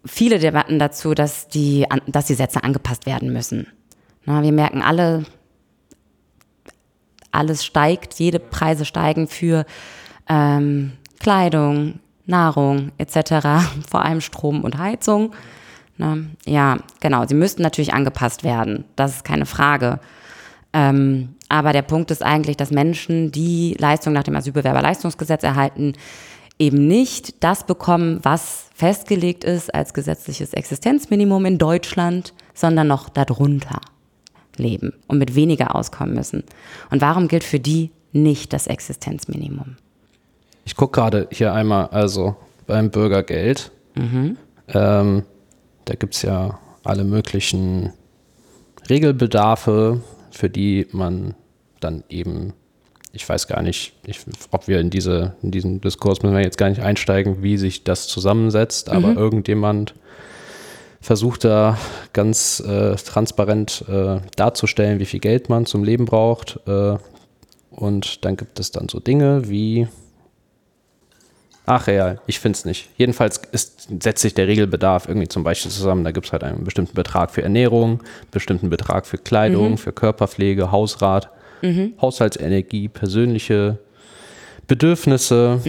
viele Debatten dazu, dass die, dass die Sätze angepasst werden müssen. Na, wir merken alle, alles steigt, jede Preise steigen für ähm, Kleidung, Nahrung etc., [LAUGHS] vor allem Strom und Heizung. Na, ja, genau, sie müssten natürlich angepasst werden, das ist keine Frage. Ähm, aber der Punkt ist eigentlich, dass Menschen, die Leistung nach dem Asylbewerberleistungsgesetz erhalten, eben nicht das bekommen, was festgelegt ist als gesetzliches Existenzminimum in Deutschland, sondern noch darunter leben und mit weniger auskommen müssen. Und warum gilt für die nicht das Existenzminimum? Ich gucke gerade hier einmal, also beim Bürgergeld. Ähm, da gibt es ja alle möglichen Regelbedarfe, für die man dann eben, ich weiß gar nicht, ich, ob wir in, diese, in diesen Diskurs müssen wir jetzt gar nicht einsteigen, wie sich das zusammensetzt, aber irgendjemand versucht da ganz äh, transparent äh, darzustellen, wie viel Geld man zum Leben braucht. Äh, und dann gibt es dann so Dinge wie Ach ja, ich finde es nicht. Jedenfalls ist, setzt sich der Regelbedarf irgendwie zum Beispiel zusammen. Da gibt es halt einen bestimmten Betrag für Ernährung, bestimmten Betrag für Kleidung, für Körperpflege, Hausrat, Haushaltsenergie, persönliche Bedürfnisse.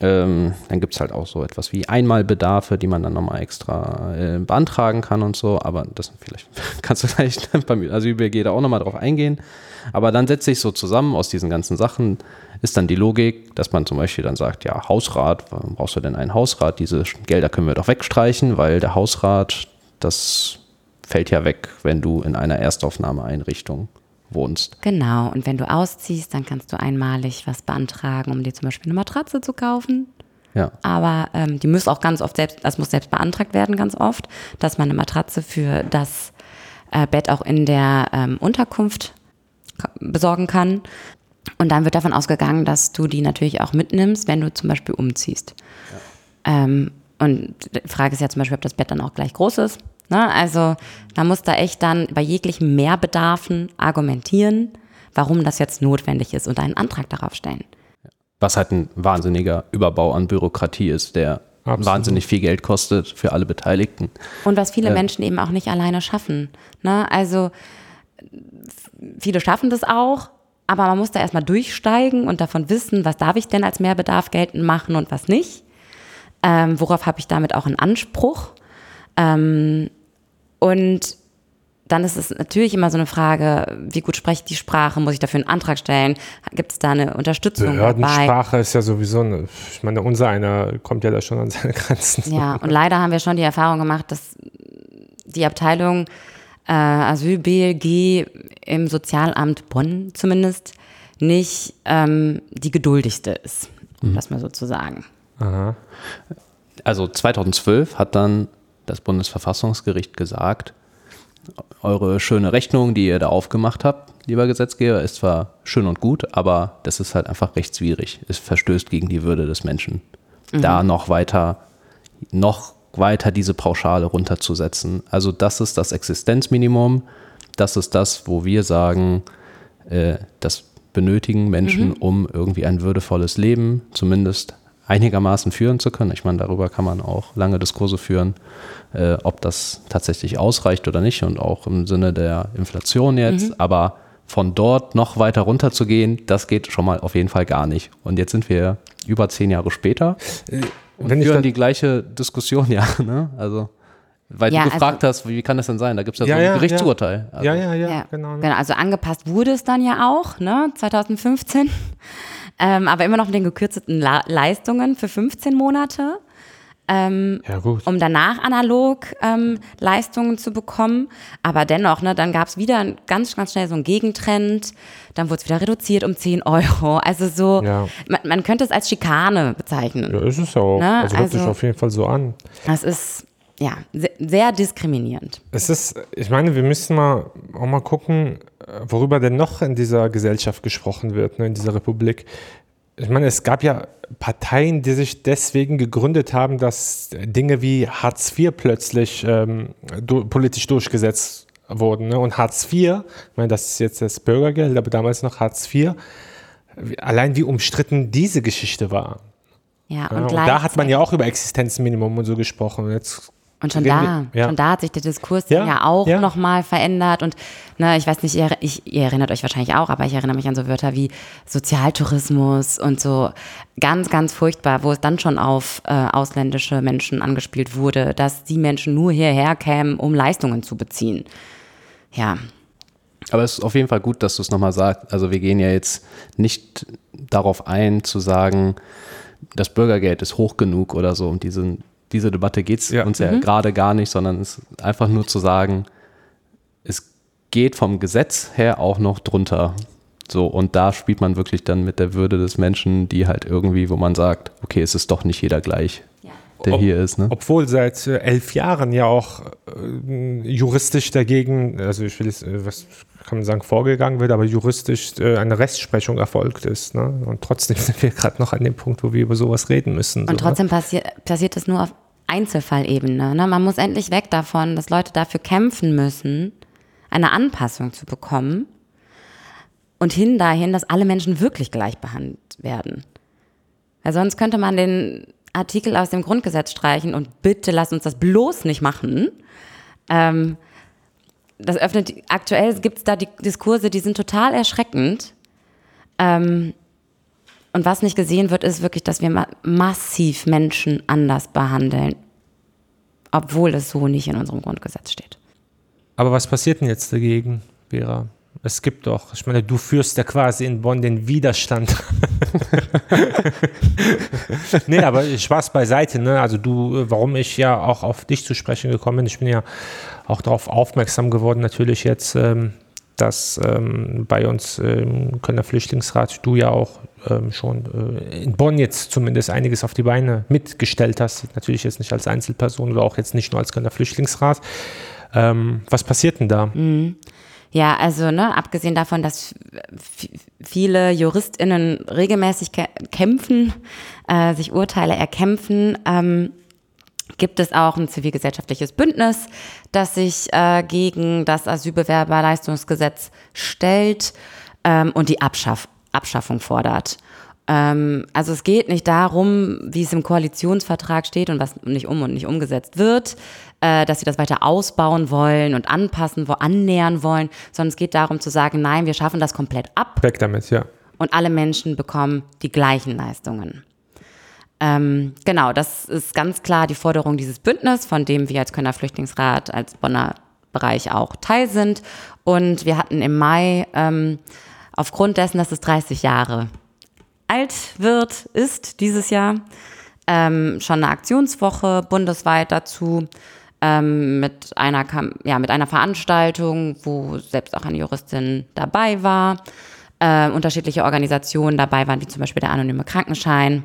Ähm, dann gibt es halt auch so etwas wie Einmalbedarfe, die man dann nochmal extra äh, beantragen kann und so. Aber das vielleicht [LAUGHS] kannst du gleich beim Asyl-BG da auch nochmal drauf eingehen. Aber dann setzt sich so zusammen aus diesen ganzen Sachen, ist dann die Logik, dass man zum Beispiel dann sagt, ja, Hausrat, warum brauchst du denn einen Hausrat? Diese Gelder können wir doch wegstreichen, weil der Hausrat, das fällt ja weg, wenn du in einer Erstaufnahmeeinrichtung wohnst. Genau, und wenn du ausziehst, dann kannst du einmalig was beantragen, um dir zum Beispiel eine Matratze zu kaufen. Ja. Aber ähm, die muss auch ganz oft selbst, das muss selbst beantragt werden, ganz oft, dass man eine Matratze für das äh, Bett auch in der ähm, Unterkunft besorgen kann. Und dann wird davon ausgegangen, dass du die natürlich auch mitnimmst, wenn du zum Beispiel umziehst. Ähm, und die Frage ist ja zum Beispiel, ob das Bett dann auch gleich groß ist. Ne? Also man muss da echt dann bei jeglichen Mehrbedarfen argumentieren, warum das jetzt notwendig ist und einen Antrag darauf stellen. Was halt ein wahnsinniger Überbau an Bürokratie ist, der Absolut. wahnsinnig viel Geld kostet für alle Beteiligten. Und was viele Ja. Menschen eben auch nicht alleine schaffen. Ne? Also viele schaffen das auch, aber man muss da erstmal durchsteigen und davon wissen, was darf ich denn als Mehrbedarf geltend machen und was nicht. Ähm, worauf habe ich damit auch einen Anspruch? Ähm, und dann ist es natürlich immer so eine Frage, wie gut spreche ich die Sprache? Muss ich dafür einen Antrag stellen? Gibt es da eine Unterstützung dabei? Behördensprache ist ja sowieso eine, ich meine, unser einer kommt ja da schon an seine Grenzen. Ja, und [LAUGHS] leider haben wir schon die Erfahrung gemacht, dass die Abteilung äh, Asyl BLG im Sozialamt Bonn zumindest nicht ähm, die geduldigste ist, um das mal so zu sagen. Aha. Also 2012 hat dann das Bundesverfassungsgericht gesagt, eure schöne Rechnung, die ihr da aufgemacht habt, lieber Gesetzgeber, ist zwar schön und gut, aber das ist halt einfach rechtswidrig. Es verstößt gegen die Würde des Menschen. Da noch weiter, noch weiter diese Pauschale runterzusetzen. Also das ist das Existenzminimum. Das ist das, wo wir sagen, äh, das benötigen Menschen, um irgendwie ein würdevolles Leben zumindest einigermaßen führen zu können. Ich meine, darüber kann man auch lange Diskurse führen, äh, ob das tatsächlich ausreicht oder nicht und auch im Sinne der Inflation jetzt. Aber von dort noch weiter runter zu gehen, das geht schon mal auf jeden Fall gar nicht. Und jetzt sind wir über zehn Jahre später und Wenn führen die gleiche Diskussion, [LAUGHS] ja. Ne? Also, weil Ja, du gefragt also- hast, wie kann das denn sein? Da gibt es ja, Ja, so ein ja, ja. Gerichtsurteil. Also, ja, ja, ja, Ja, genau. genau. Also angepasst wurde es dann ja auch, ne, 2015. [LAUGHS] Ähm, aber immer noch mit den gekürzten La Leistungen für 15 Monate. Ähm, Ja, um danach analog ähm, Leistungen zu bekommen. Aber dennoch, ne, dann gab es wieder ganz, ganz schnell so einen Gegentrend. Dann wurde es wieder reduziert um 10 Euro. [LAUGHS] Also so, Ja. man, man könnte es als Schikane bezeichnen. Ja, ist es auch. Ne, Also hört sich also- auf jeden Fall so an. Das ist ja se- sehr diskriminierend. Es ist, ich meine, wir müssen mal auch mal gucken, worüber denn noch in dieser Gesellschaft gesprochen wird, ne, in dieser Republik. Ich meine, es gab ja Parteien, die sich deswegen gegründet haben, dass Dinge wie Hartz IV plötzlich ähm, du, politisch durchgesetzt wurden. Ne? Und Hartz IV, ich meine, das ist jetzt das Bürgergeld, aber damals noch Hartz IV, allein wie umstritten diese Geschichte war. Ja, Ja, und, und da hat man ja auch über Existenzminimum und so gesprochen. Und jetzt Und schon da, ja. schon da hat sich der Diskurs Ja, ja auch ja. nochmal verändert. Und ne, ich weiß nicht, ihr, ich, ihr erinnert euch wahrscheinlich auch, aber ich erinnere mich an so Wörter wie Sozialtourismus und so ganz, ganz furchtbar, wo es dann schon auf äh, ausländische Menschen angespielt wurde, dass die Menschen nur hierher kämen, um Leistungen zu beziehen. Ja, Aber es ist auf jeden Fall gut, dass du es nochmal sagst. Also wir gehen ja jetzt nicht darauf ein, zu sagen, das Bürgergeld ist hoch genug oder so. Und diese, diese Debatte geht es Ja. uns ja gerade gar nicht, sondern es ist einfach nur zu sagen, es geht vom Gesetz her auch noch drunter. So, und da spielt man wirklich dann mit der Würde des Menschen, die halt irgendwie, wo man sagt, okay, es ist doch nicht jeder gleich, der Ob- hier ist. Ne? Obwohl seit äh, elf Jahren ja auch äh, juristisch dagegen, also ich will jetzt, äh, was kann man sagen, vorgegangen wird, aber juristisch äh, eine Rechtsprechung erfolgt ist. Ne? Und trotzdem [LAUGHS] sind wir gerade noch an dem Punkt, wo wir über sowas reden müssen. Und so, trotzdem passi passiert es nur auf Einzelfallebene. Ne? Man muss endlich weg davon, dass Leute dafür kämpfen müssen, eine Anpassung zu bekommen und hin dahin, dass alle Menschen wirklich gleich behandelt werden. Weil sonst könnte man den Artikel aus dem Grundgesetz streichen und bitte lasst uns das bloß nicht machen. Ähm, das öffnet, aktuell gibt es da die Diskurse, die sind total erschreckend. Ähm, und was nicht gesehen wird, ist wirklich, dass wir ma massiv Menschen anders behandeln, obwohl es so nicht in unserem Grundgesetz steht. Aber was passiert denn jetzt dagegen, Vera? Es gibt doch, ich meine, du führst ja quasi in Bonn den Widerstand. [LAUGHS] nee, aber Spaß beiseite, ne? Also du, warum ich ja auch auf dich zu sprechen gekommen bin, ich bin ja auch darauf aufmerksam geworden, natürlich jetzt, ähm, dass ähm, bei uns im Kölner Flüchtlingsrat du ja auch ähm, schon äh, in Bonn jetzt zumindest einiges auf die Beine mitgestellt hast. Natürlich jetzt nicht als Einzelperson oder auch jetzt nicht nur als Kölner Flüchtlingsrat. Ähm, was passiert denn da? Ja, also ne, abgesehen davon, dass viele JuristInnen regelmäßig kä kämpfen, äh, sich Urteile erkämpfen, ähm, gibt es auch ein zivilgesellschaftliches Bündnis, das sich äh, gegen das Asylbewerberleistungsgesetz stellt ähm, und die Abschaff Abschaffung fordert. Ähm, also es geht nicht darum, wie es im Koalitionsvertrag steht und was nicht um und nicht umgesetzt wird, äh, dass sie das weiter ausbauen wollen und anpassen, wo annähern wollen, sondern es geht darum zu sagen, nein, wir schaffen das komplett ab Weg damit, ja. und alle Menschen bekommen die gleichen Leistungen. Ähm, genau, das ist ganz klar die Forderung dieses Bündnisses, von dem wir als Kölner Flüchtlingsrat, als Bonner Bereich auch Teil sind. Und wir hatten im Mai, ähm, aufgrund dessen, dass es 30 Jahre alt wird, ist dieses Jahr, ähm, schon eine Aktionswoche bundesweit dazu ähm, mit, einer, ja, mit einer Veranstaltung, wo selbst auch eine Juristin dabei war, äh, unterschiedliche Organisationen dabei waren, wie zum Beispiel der Anonyme Krankenschein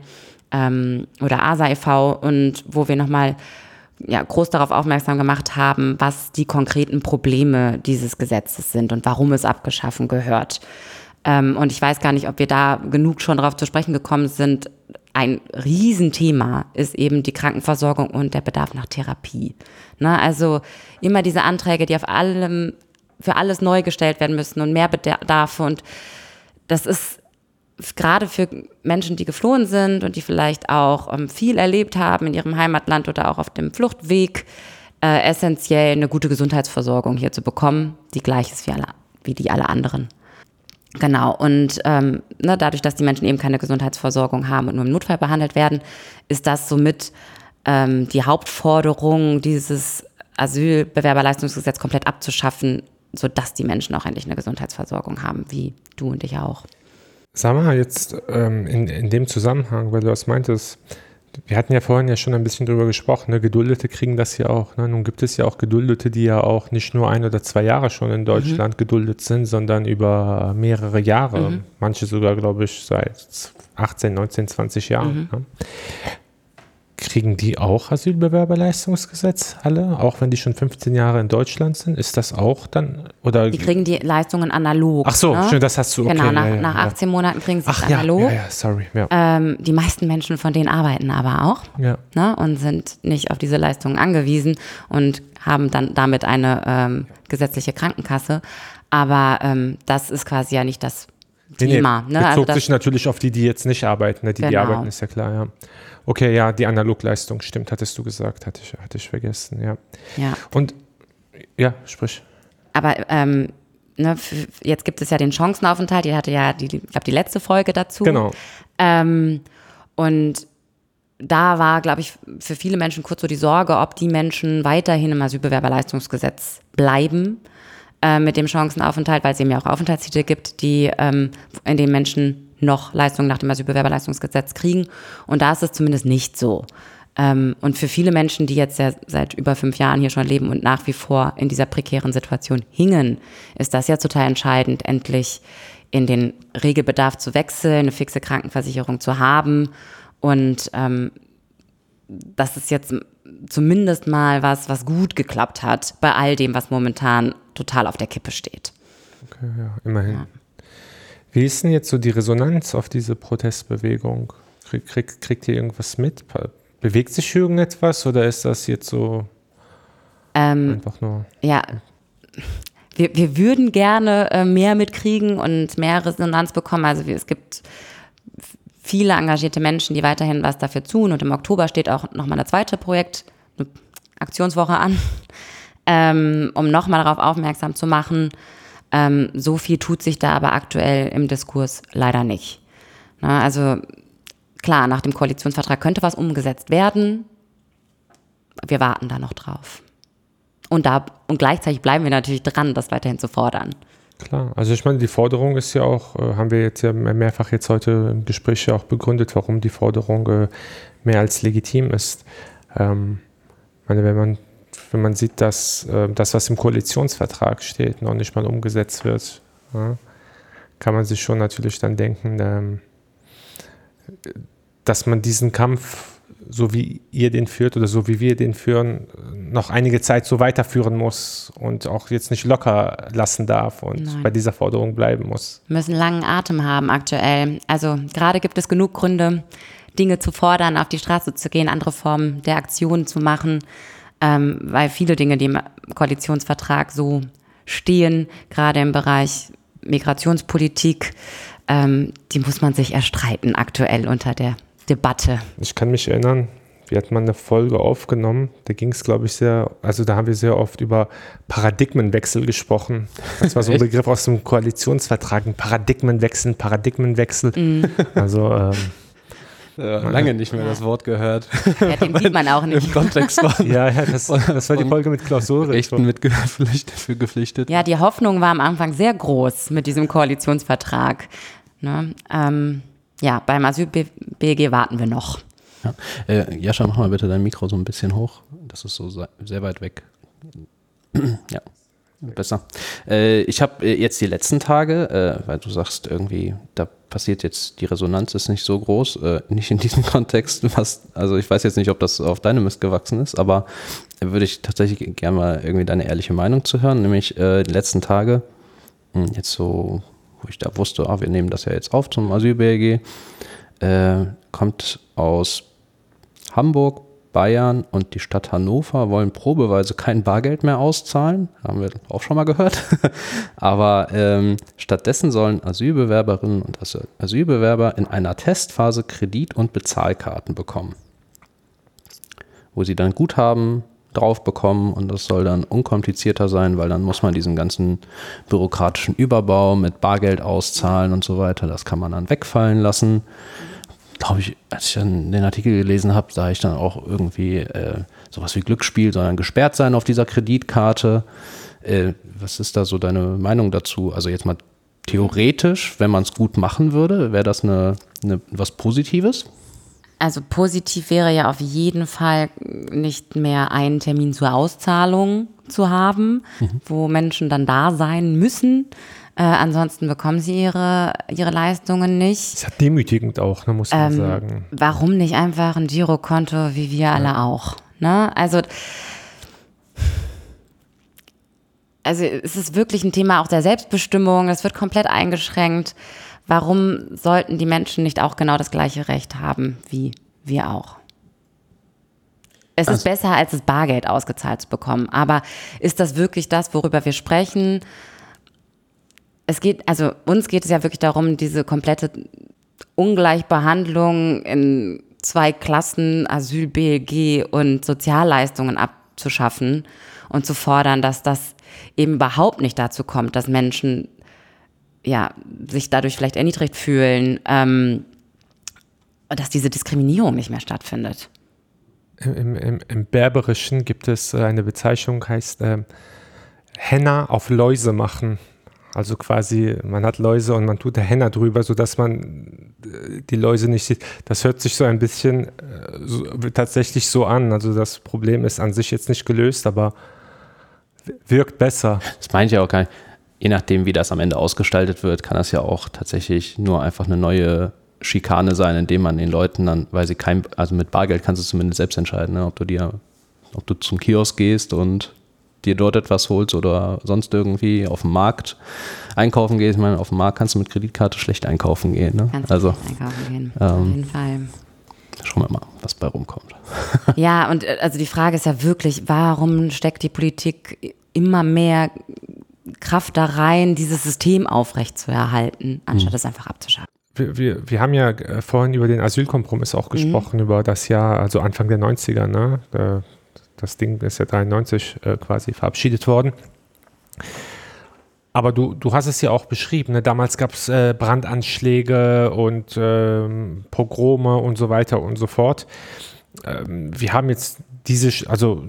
ähm, oder ASA e.V. und wo wir nochmal ja, groß darauf aufmerksam gemacht haben, was die konkreten Probleme dieses Gesetzes sind und warum es abgeschaffen gehört. Ähm, und ich weiß gar nicht, ob wir da genug schon darauf zu sprechen gekommen sind. Ein Riesenthema ist eben die Krankenversorgung und der Bedarf nach Therapie. Ne? Also immer diese Anträge, die auf allem, für alles neu gestellt werden müssen und mehr Bedarfe. Und das ist gerade für Menschen, die geflohen sind und die vielleicht auch ähm, viel erlebt haben in ihrem Heimatland oder auch auf dem Fluchtweg, äh, essentiell eine gute Gesundheitsversorgung hier zu bekommen, die gleich ist wie, alle, wie die alle anderen. Genau, und ähm, ne, dadurch, dass die Menschen eben keine Gesundheitsversorgung haben und nur im Notfall behandelt werden, ist das somit ähm, die Hauptforderung, dieses Asylbewerberleistungsgesetz komplett abzuschaffen, sodass die Menschen auch endlich eine Gesundheitsversorgung haben, wie du und ich auch. Sag mal jetzt ähm, in, in dem Zusammenhang, weil du das meintest, wir hatten ja vorhin ja schon ein bisschen drüber gesprochen, ne? Geduldete kriegen das ja auch. Ne? Nun gibt es ja auch Geduldete, die ja auch nicht nur ein oder zwei Jahre schon in Deutschland mhm. geduldet sind, sondern über mehrere Jahre. Mhm. Manche sogar, glaube ich, seit 18, 19, 20 Jahren. Mhm. Ne? Kriegen die auch Asylbewerberleistungsgesetz alle, auch wenn die schon 15 Jahre in Deutschland sind? Ist das auch dann? Oder die kriegen die Leistungen analog. Ach so, ne? schön, das hast du. Okay, genau, nach, ja, ja, nach 18 ja. Monaten kriegen sie es analog. Ja, ja, sorry. Ähm, die meisten Menschen von denen arbeiten aber auch ja. ne? und sind nicht auf diese Leistungen angewiesen und haben dann damit eine ähm, gesetzliche Krankenkasse. Aber ähm, das ist quasi ja nicht das Thema. Nee, nee, ne? Bezog also sich natürlich auf die, die jetzt nicht arbeiten. Ne? Die, genau. die arbeiten, ist ja klar, ja. Okay, ja, die Analogleistung stimmt, hattest du gesagt, hatte ich, hatte ich vergessen, ja. Ja. Und ja, sprich. Aber ähm, ne, jetzt gibt es ja den Chancenaufenthalt, die hatte ja, die, ich glaube, die letzte Folge dazu. Genau. Ähm, und da war, glaube ich, für viele Menschen kurz so die Sorge, ob die Menschen weiterhin im Asylbewerberleistungsgesetz bleiben äh, mit dem Chancenaufenthalt, weil es eben ja auch Aufenthaltstitel gibt, die, ähm, in denen Menschen noch Leistungen nach dem Asylbewerberleistungsgesetz kriegen. Und da ist es zumindest nicht so. Ähm, und für viele Menschen, die jetzt ja seit über fünf Jahren hier schon leben und nach wie vor in dieser prekären Situation hingen, ist das ja total entscheidend, endlich in den Regelbedarf zu wechseln, eine fixe Krankenversicherung zu haben. Und ähm, das ist jetzt zumindest mal was, was gut geklappt hat bei all dem, was momentan total auf der Kippe steht. Okay, ja, immerhin. Ja. Wie ist denn jetzt so die Resonanz auf diese Protestbewegung? Krieg, krieg, kriegt ihr irgendwas mit? Bewegt sich irgendetwas oder ist das jetzt so ähm, einfach nur? Ja, wir, wir würden gerne äh, mehr mitkriegen und mehr Resonanz bekommen. Also es gibt viele engagierte Menschen, die weiterhin was dafür tun. Und im Oktober steht auch nochmal ein zweites Projekt, eine Aktionswoche an, [LAUGHS] ähm, um nochmal darauf aufmerksam zu machen, ähm, so viel tut sich da aber aktuell im Diskurs leider nicht. Na, also klar, nach dem Koalitionsvertrag könnte was umgesetzt werden. Wir warten da noch drauf. Und, da, und gleichzeitig bleiben wir natürlich dran, das weiterhin zu fordern. Klar, also ich meine, die Forderung ist ja auch, äh, haben wir jetzt ja mehrfach jetzt heute im Gespräch ja auch begründet, warum die Forderung äh, mehr als legitim ist. Ähm, meine, wenn man wenn man sieht, dass äh, das, was im Koalitionsvertrag steht, noch nicht mal umgesetzt wird, ja, kann man sich schon natürlich dann denken, ähm, dass man diesen Kampf, so wie ihr den führt oder so wie wir den führen, noch einige Zeit so weiterführen muss und auch jetzt nicht locker lassen darf und Nein. bei dieser Forderung bleiben muss. Wir müssen langen Atem haben aktuell. Also gerade gibt es genug Gründe, Dinge zu fordern, auf die Straße zu gehen, andere Formen der Aktion zu machen ähm, weil viele Dinge, die im Koalitionsvertrag so stehen, gerade im Bereich Migrationspolitik, ähm, die muss man sich erstreiten aktuell unter der Debatte. Ich kann mich erinnern, wir hatten mal eine Folge aufgenommen, da ging es, glaube ich, sehr, also da haben wir sehr oft über Paradigmenwechsel gesprochen. Das war so ein [LAUGHS] Begriff aus dem Koalitionsvertrag, ein Paradigmenwechsel, Paradigmenwechsel. Mm. Also ähm, ja, lange nicht mehr das Wort gehört. Ja, den sieht man auch [LAUGHS] nicht. Im Kontext war. [LAUGHS] ja, ja das, das, war die Folge mit Klaus Sohre. Rechten für geflüchtet. Ja, die Hoffnung war am Anfang sehr groß mit diesem Koalitionsvertrag. Ne? Ähm, ja, beim Asyl-BG warten wir noch. Ja. Äh, Jascha, mach mal bitte dein Mikro so ein bisschen hoch. Das ist so sehr weit weg. [CLEARS THROAT] ja. Besser. Äh, ich habe äh, jetzt die letzten Tage, äh, weil du sagst irgendwie, da passiert jetzt, die Resonanz ist nicht so groß, äh, nicht in diesem [LAUGHS] Kontext, was, also ich weiß jetzt nicht, ob das auf deine Mist gewachsen ist, aber würde ich tatsächlich gerne mal irgendwie deine ehrliche Meinung zu hören, nämlich äh, die letzten Tage, hm, jetzt so, wo ich da wusste, ah, wir nehmen das ja jetzt auf zum Asyl-BRG, äh, kommt aus Hamburg, Bayern und die Stadt Hannover wollen probeweise kein Bargeld mehr auszahlen. Haben wir auch schon mal gehört. [LAUGHS] Aber ähm, stattdessen sollen Asylbewerberinnen und Asylbewerber in einer Testphase Kredit- und Bezahlkarten bekommen. Wo sie dann Guthaben drauf bekommen und das soll dann unkomplizierter sein, weil dann muss man diesen ganzen bürokratischen Überbau mit Bargeld auszahlen und so weiter, das kann man dann wegfallen lassen glaube ich, als ich dann den Artikel gelesen habe, sah ich dann auch irgendwie äh, sowas wie Glücksspiel, sondern gesperrt sein auf dieser Kreditkarte. Äh, was ist da so deine Meinung dazu? Also jetzt mal theoretisch, wenn man es gut machen würde, wäre das eine, eine, was Positives? Also positiv wäre ja auf jeden Fall nicht mehr einen Termin zur Auszahlung zu haben, mhm. wo Menschen dann da sein müssen. Äh, ansonsten bekommen sie ihre, ihre Leistungen nicht. Das ist demütigend auch, ne, muss man ähm, sagen. Warum nicht einfach ein Girokonto, wie wir ja. alle auch? Ne? Also, also es ist wirklich ein Thema auch der Selbstbestimmung. Es wird komplett eingeschränkt. Warum sollten die Menschen nicht auch genau das gleiche Recht haben wie wir auch? Es also, ist besser, als das Bargeld ausgezahlt zu bekommen. Aber ist das wirklich das, worüber wir sprechen? Es geht, also uns geht es ja wirklich darum, diese komplette Ungleichbehandlung in zwei Klassen, Asyl, BLG und Sozialleistungen abzuschaffen und zu fordern, dass das eben überhaupt nicht dazu kommt, dass Menschen ja, sich dadurch vielleicht erniedrigt fühlen, ähm, dass diese Diskriminierung nicht mehr stattfindet. Im, im, im Berberischen gibt es äh, eine Bezeichnung, heißt äh, Henna auf Läuse machen. Also quasi, man hat Läuse und man tut der Henna drüber, sodass man äh, die Läuse nicht sieht. Das hört sich so ein bisschen äh, so, tatsächlich so an. Also das Problem ist an sich jetzt nicht gelöst, aber wirkt besser. Das meine ich ja auch gar nicht je nachdem, wie das am Ende ausgestaltet wird, kann das ja auch tatsächlich nur einfach eine neue Schikane sein, indem man den Leuten dann, weil sie kein, also mit Bargeld kannst du zumindest selbst entscheiden, ne, ob du dir, ob du zum Kiosk gehst und dir dort etwas holst oder sonst irgendwie auf dem Markt einkaufen gehst. Ich meine, auf dem Markt kannst du mit Kreditkarte schlecht einkaufen gehen. Ne? Kannst also einkaufen gehen, ähm, auf jeden Fall. Schauen wir mal, was bei rumkommt. [LAUGHS] Ja, und äh, also die Frage ist ja wirklich, warum steckt die Politik immer mehr Kraft da rein, dieses System aufrechtzuerhalten, anstatt mhm. es einfach abzuschaffen. Wir, wir, wir haben ja äh, vorhin über den Asylkompromiss auch mhm. gesprochen, mhm. über das Jahr, also Anfang der 90er, ne? Das Ding ist ja 93 äh, quasi verabschiedet worden. Aber du, du hast es ja auch beschrieben, ne? damals gab es äh, Brandanschläge und ähm, Pogrome und so weiter und so fort. Ähm, wir haben jetzt diese, also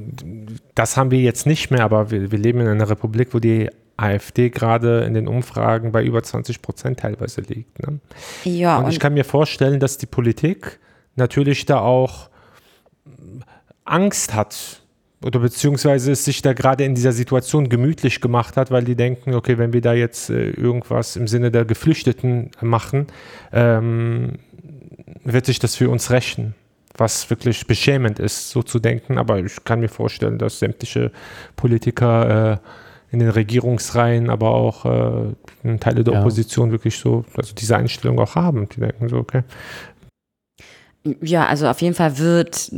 das haben wir jetzt nicht mehr, aber wir, wir leben in einer Republik, wo die AfD gerade in den Umfragen bei über 20 Prozent teilweise liegt. Ne? Ja, und, und ich kann mir vorstellen, dass die Politik natürlich da auch Angst hat oder beziehungsweise es sich da gerade in dieser Situation gemütlich gemacht hat, weil die denken, okay, wenn wir da jetzt äh, irgendwas im Sinne der Geflüchteten machen, ähm, wird sich das für uns rächen. Was wirklich beschämend ist, so zu denken. Aber ich kann mir vorstellen, dass sämtliche Politiker äh, in den Regierungsreihen, aber auch äh, Teile der ja. Opposition wirklich so, also diese Einstellung auch haben. Die denken so, okay. Ja, also auf jeden Fall wird,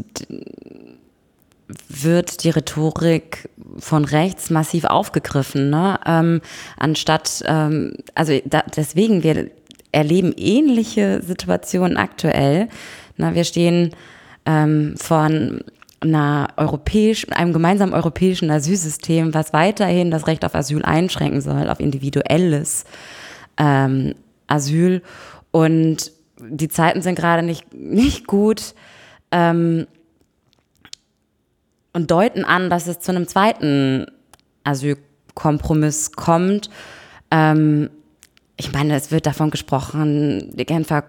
wird die Rhetorik von rechts massiv aufgegriffen, ne? Ähm, anstatt, ähm, also da, deswegen, wir erleben ähnliche Situationen aktuell. Na, wir stehen ähm, von einer europäischen, einem gemeinsamen europäischen Asylsystem, was weiterhin das Recht auf Asyl einschränken soll, auf individuelles ähm, Asyl. Und die Zeiten sind gerade nicht, nicht gut ähm, und deuten an, dass es zu einem zweiten Asylkompromiss kommt. Ähm, ich meine, es wird davon gesprochen, die Genfer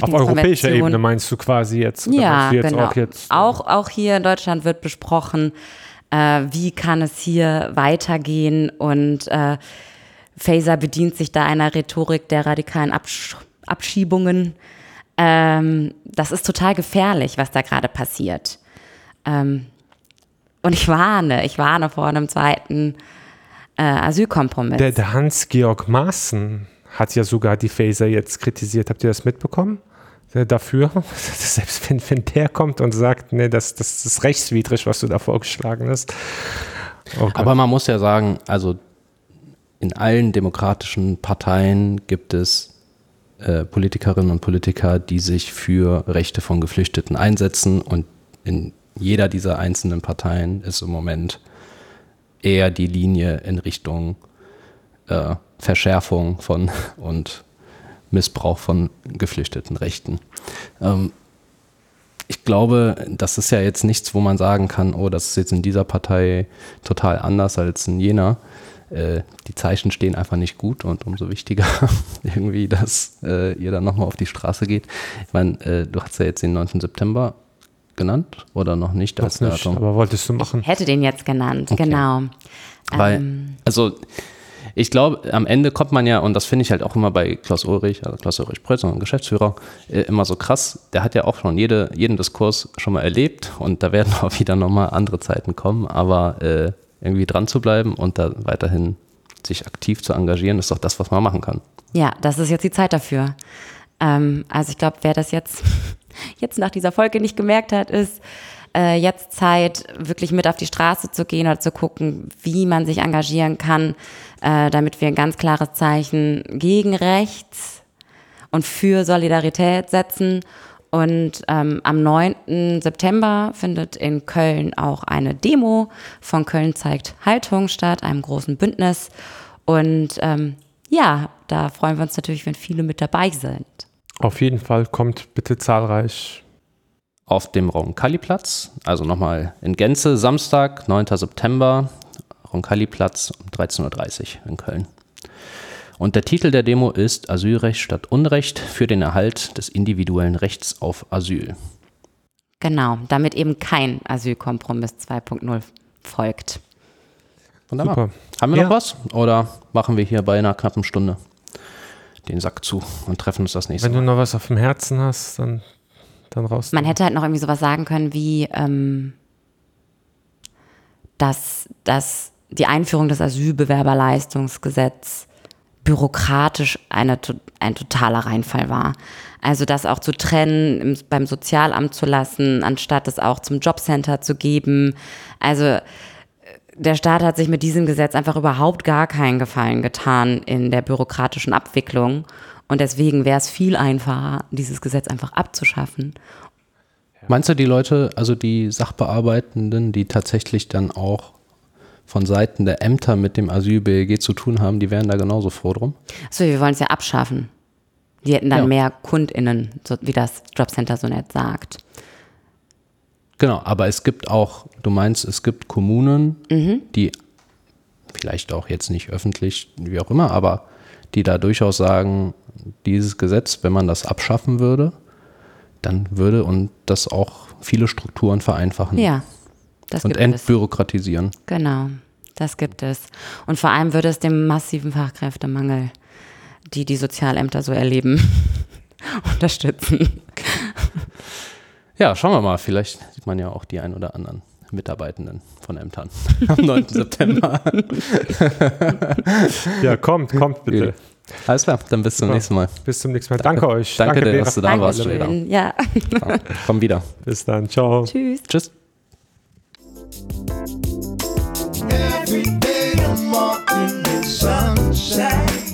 auf europäischer Ebene meinst du quasi jetzt? Ja, jetzt genau. Auch, jetzt, auch, auch hier in Deutschland wird besprochen, äh, wie kann es hier weitergehen und äh, Faser bedient sich da einer Rhetorik der radikalen Absch Abschiebungen. Ähm, das ist total gefährlich, was da gerade passiert. Ähm, und ich warne, ich warne vor einem zweiten äh, Asylkompromiss. Der, der Hans-Georg Maaßen hat ja sogar die Phaser jetzt kritisiert. Habt ihr das mitbekommen? Dafür, [LAUGHS] selbst wenn, wenn der kommt und sagt, nee, das, das ist rechtswidrig, was du da vorgeschlagen hast. Oh Aber man muss ja sagen, also in allen demokratischen Parteien gibt es äh, Politikerinnen und Politiker, die sich für Rechte von Geflüchteten einsetzen und in jeder dieser einzelnen Parteien ist im Moment eher die Linie in Richtung äh, Verschärfung von [LAUGHS] und Missbrauch von geflüchteten Rechten. Ähm, ich glaube, das ist ja jetzt nichts, wo man sagen kann, oh, das ist jetzt in dieser Partei total anders als in jener. äh, die Zeichen stehen einfach nicht gut und umso wichtiger [LAUGHS] irgendwie, dass äh, ihr dann nochmal auf die Straße geht. Ich meine, äh, du hast ja jetzt den 9. September genannt oder noch nicht Das nicht, aber wolltest du machen. Hätte den jetzt genannt, Okay. genau. Weil, Ähm, also ich glaube, am Ende kommt man ja, und das finde ich halt auch immer bei Klaus Ulrich, also Klaus Ulrich Prötz, unser Geschäftsführer, äh, immer so krass. Der hat ja auch schon jede, jeden Diskurs schon mal erlebt und da werden [LAUGHS] auch wieder nochmal andere Zeiten kommen, aber äh, irgendwie dran zu bleiben und da weiterhin sich aktiv zu engagieren, ist doch das, was man machen kann. Ja, das ist jetzt die Zeit dafür. Ähm, also ich glaube, wer das jetzt, jetzt nach dieser Folge nicht gemerkt hat, ist äh, jetzt Zeit, wirklich mit auf die Straße zu gehen oder zu gucken, wie man sich engagieren kann, äh, damit wir ein ganz klares Zeichen gegen rechts und für Solidarität setzen. Und ähm, am 9. September findet in Köln auch eine Demo von Köln zeigt Haltung statt, einem großen Bündnis. Und ähm, ja, da freuen wir uns natürlich, wenn viele mit dabei sind. Auf jeden Fall kommt bitte zahlreich. Auf dem Roncalli-Platz, also nochmal in Gänze, Samstag, 9. September, Roncalli-Platz um 13.30 Uhr in Köln. Und der Titel der Demo ist Asylrecht statt Unrecht für den Erhalt des individuellen Rechts auf Asyl. Genau, damit eben kein Asylkompromiss 2.0 folgt. Wunderbar. Super. Haben wir Ja. noch was? Oder machen wir hier bei einer knappen Stunde den Sack zu und treffen uns das nächste Wenn du Mal? noch was auf dem Herzen hast, dann, dann raus. Man hätte halt noch irgendwie sowas sagen können wie, ähm, dass, dass die Einführung des Asylbewerberleistungsgesetzes bürokratisch eine, ein totaler Reinfall war. Also das auch zu trennen, im, beim Sozialamt zu lassen, anstatt es auch zum Jobcenter zu geben. Also der Staat hat sich mit diesem Gesetz einfach überhaupt gar keinen Gefallen getan in der bürokratischen Abwicklung. Und deswegen wäre es viel einfacher, dieses Gesetz einfach abzuschaffen Meinst du die Leute, also die Sachbearbeitenden, die tatsächlich dann auch von Seiten der Ämter mit dem Asyl-BLG zu tun haben, die wären da genauso froh drum? So, wir wollen es ja abschaffen. Die hätten dann Ja. mehr KundInnen, so wie das Jobcenter so nett sagt. Genau, aber es gibt auch, du meinst, es gibt Kommunen, die vielleicht auch jetzt nicht öffentlich, wie auch immer, aber die da durchaus sagen, dieses Gesetz, wenn man das abschaffen würde, dann würde und das auch viele Strukturen vereinfachen Ja, das und gibt es. entbürokratisieren. Genau, das gibt es. Und vor allem würde es dem massiven Fachkräftemangel, die die Sozialämter so erleben, [LAUGHS] unterstützen. Ja, schauen wir mal. Vielleicht sieht man ja auch die ein oder anderen Mitarbeitenden von Ämtern [LAUGHS] am 9. September. Ja, kommt, kommt bitte. Alles klar, dann bis zum Super. nächsten Mal. Bis zum nächsten Mal. Danke, euch. Danke dir, Vera. dass du da warst, Jada. Dankeschön. Ja, Ja, komm wieder. Bis dann. Ciao. tschüss. Tschüss. Every day I'm walking in sunshine.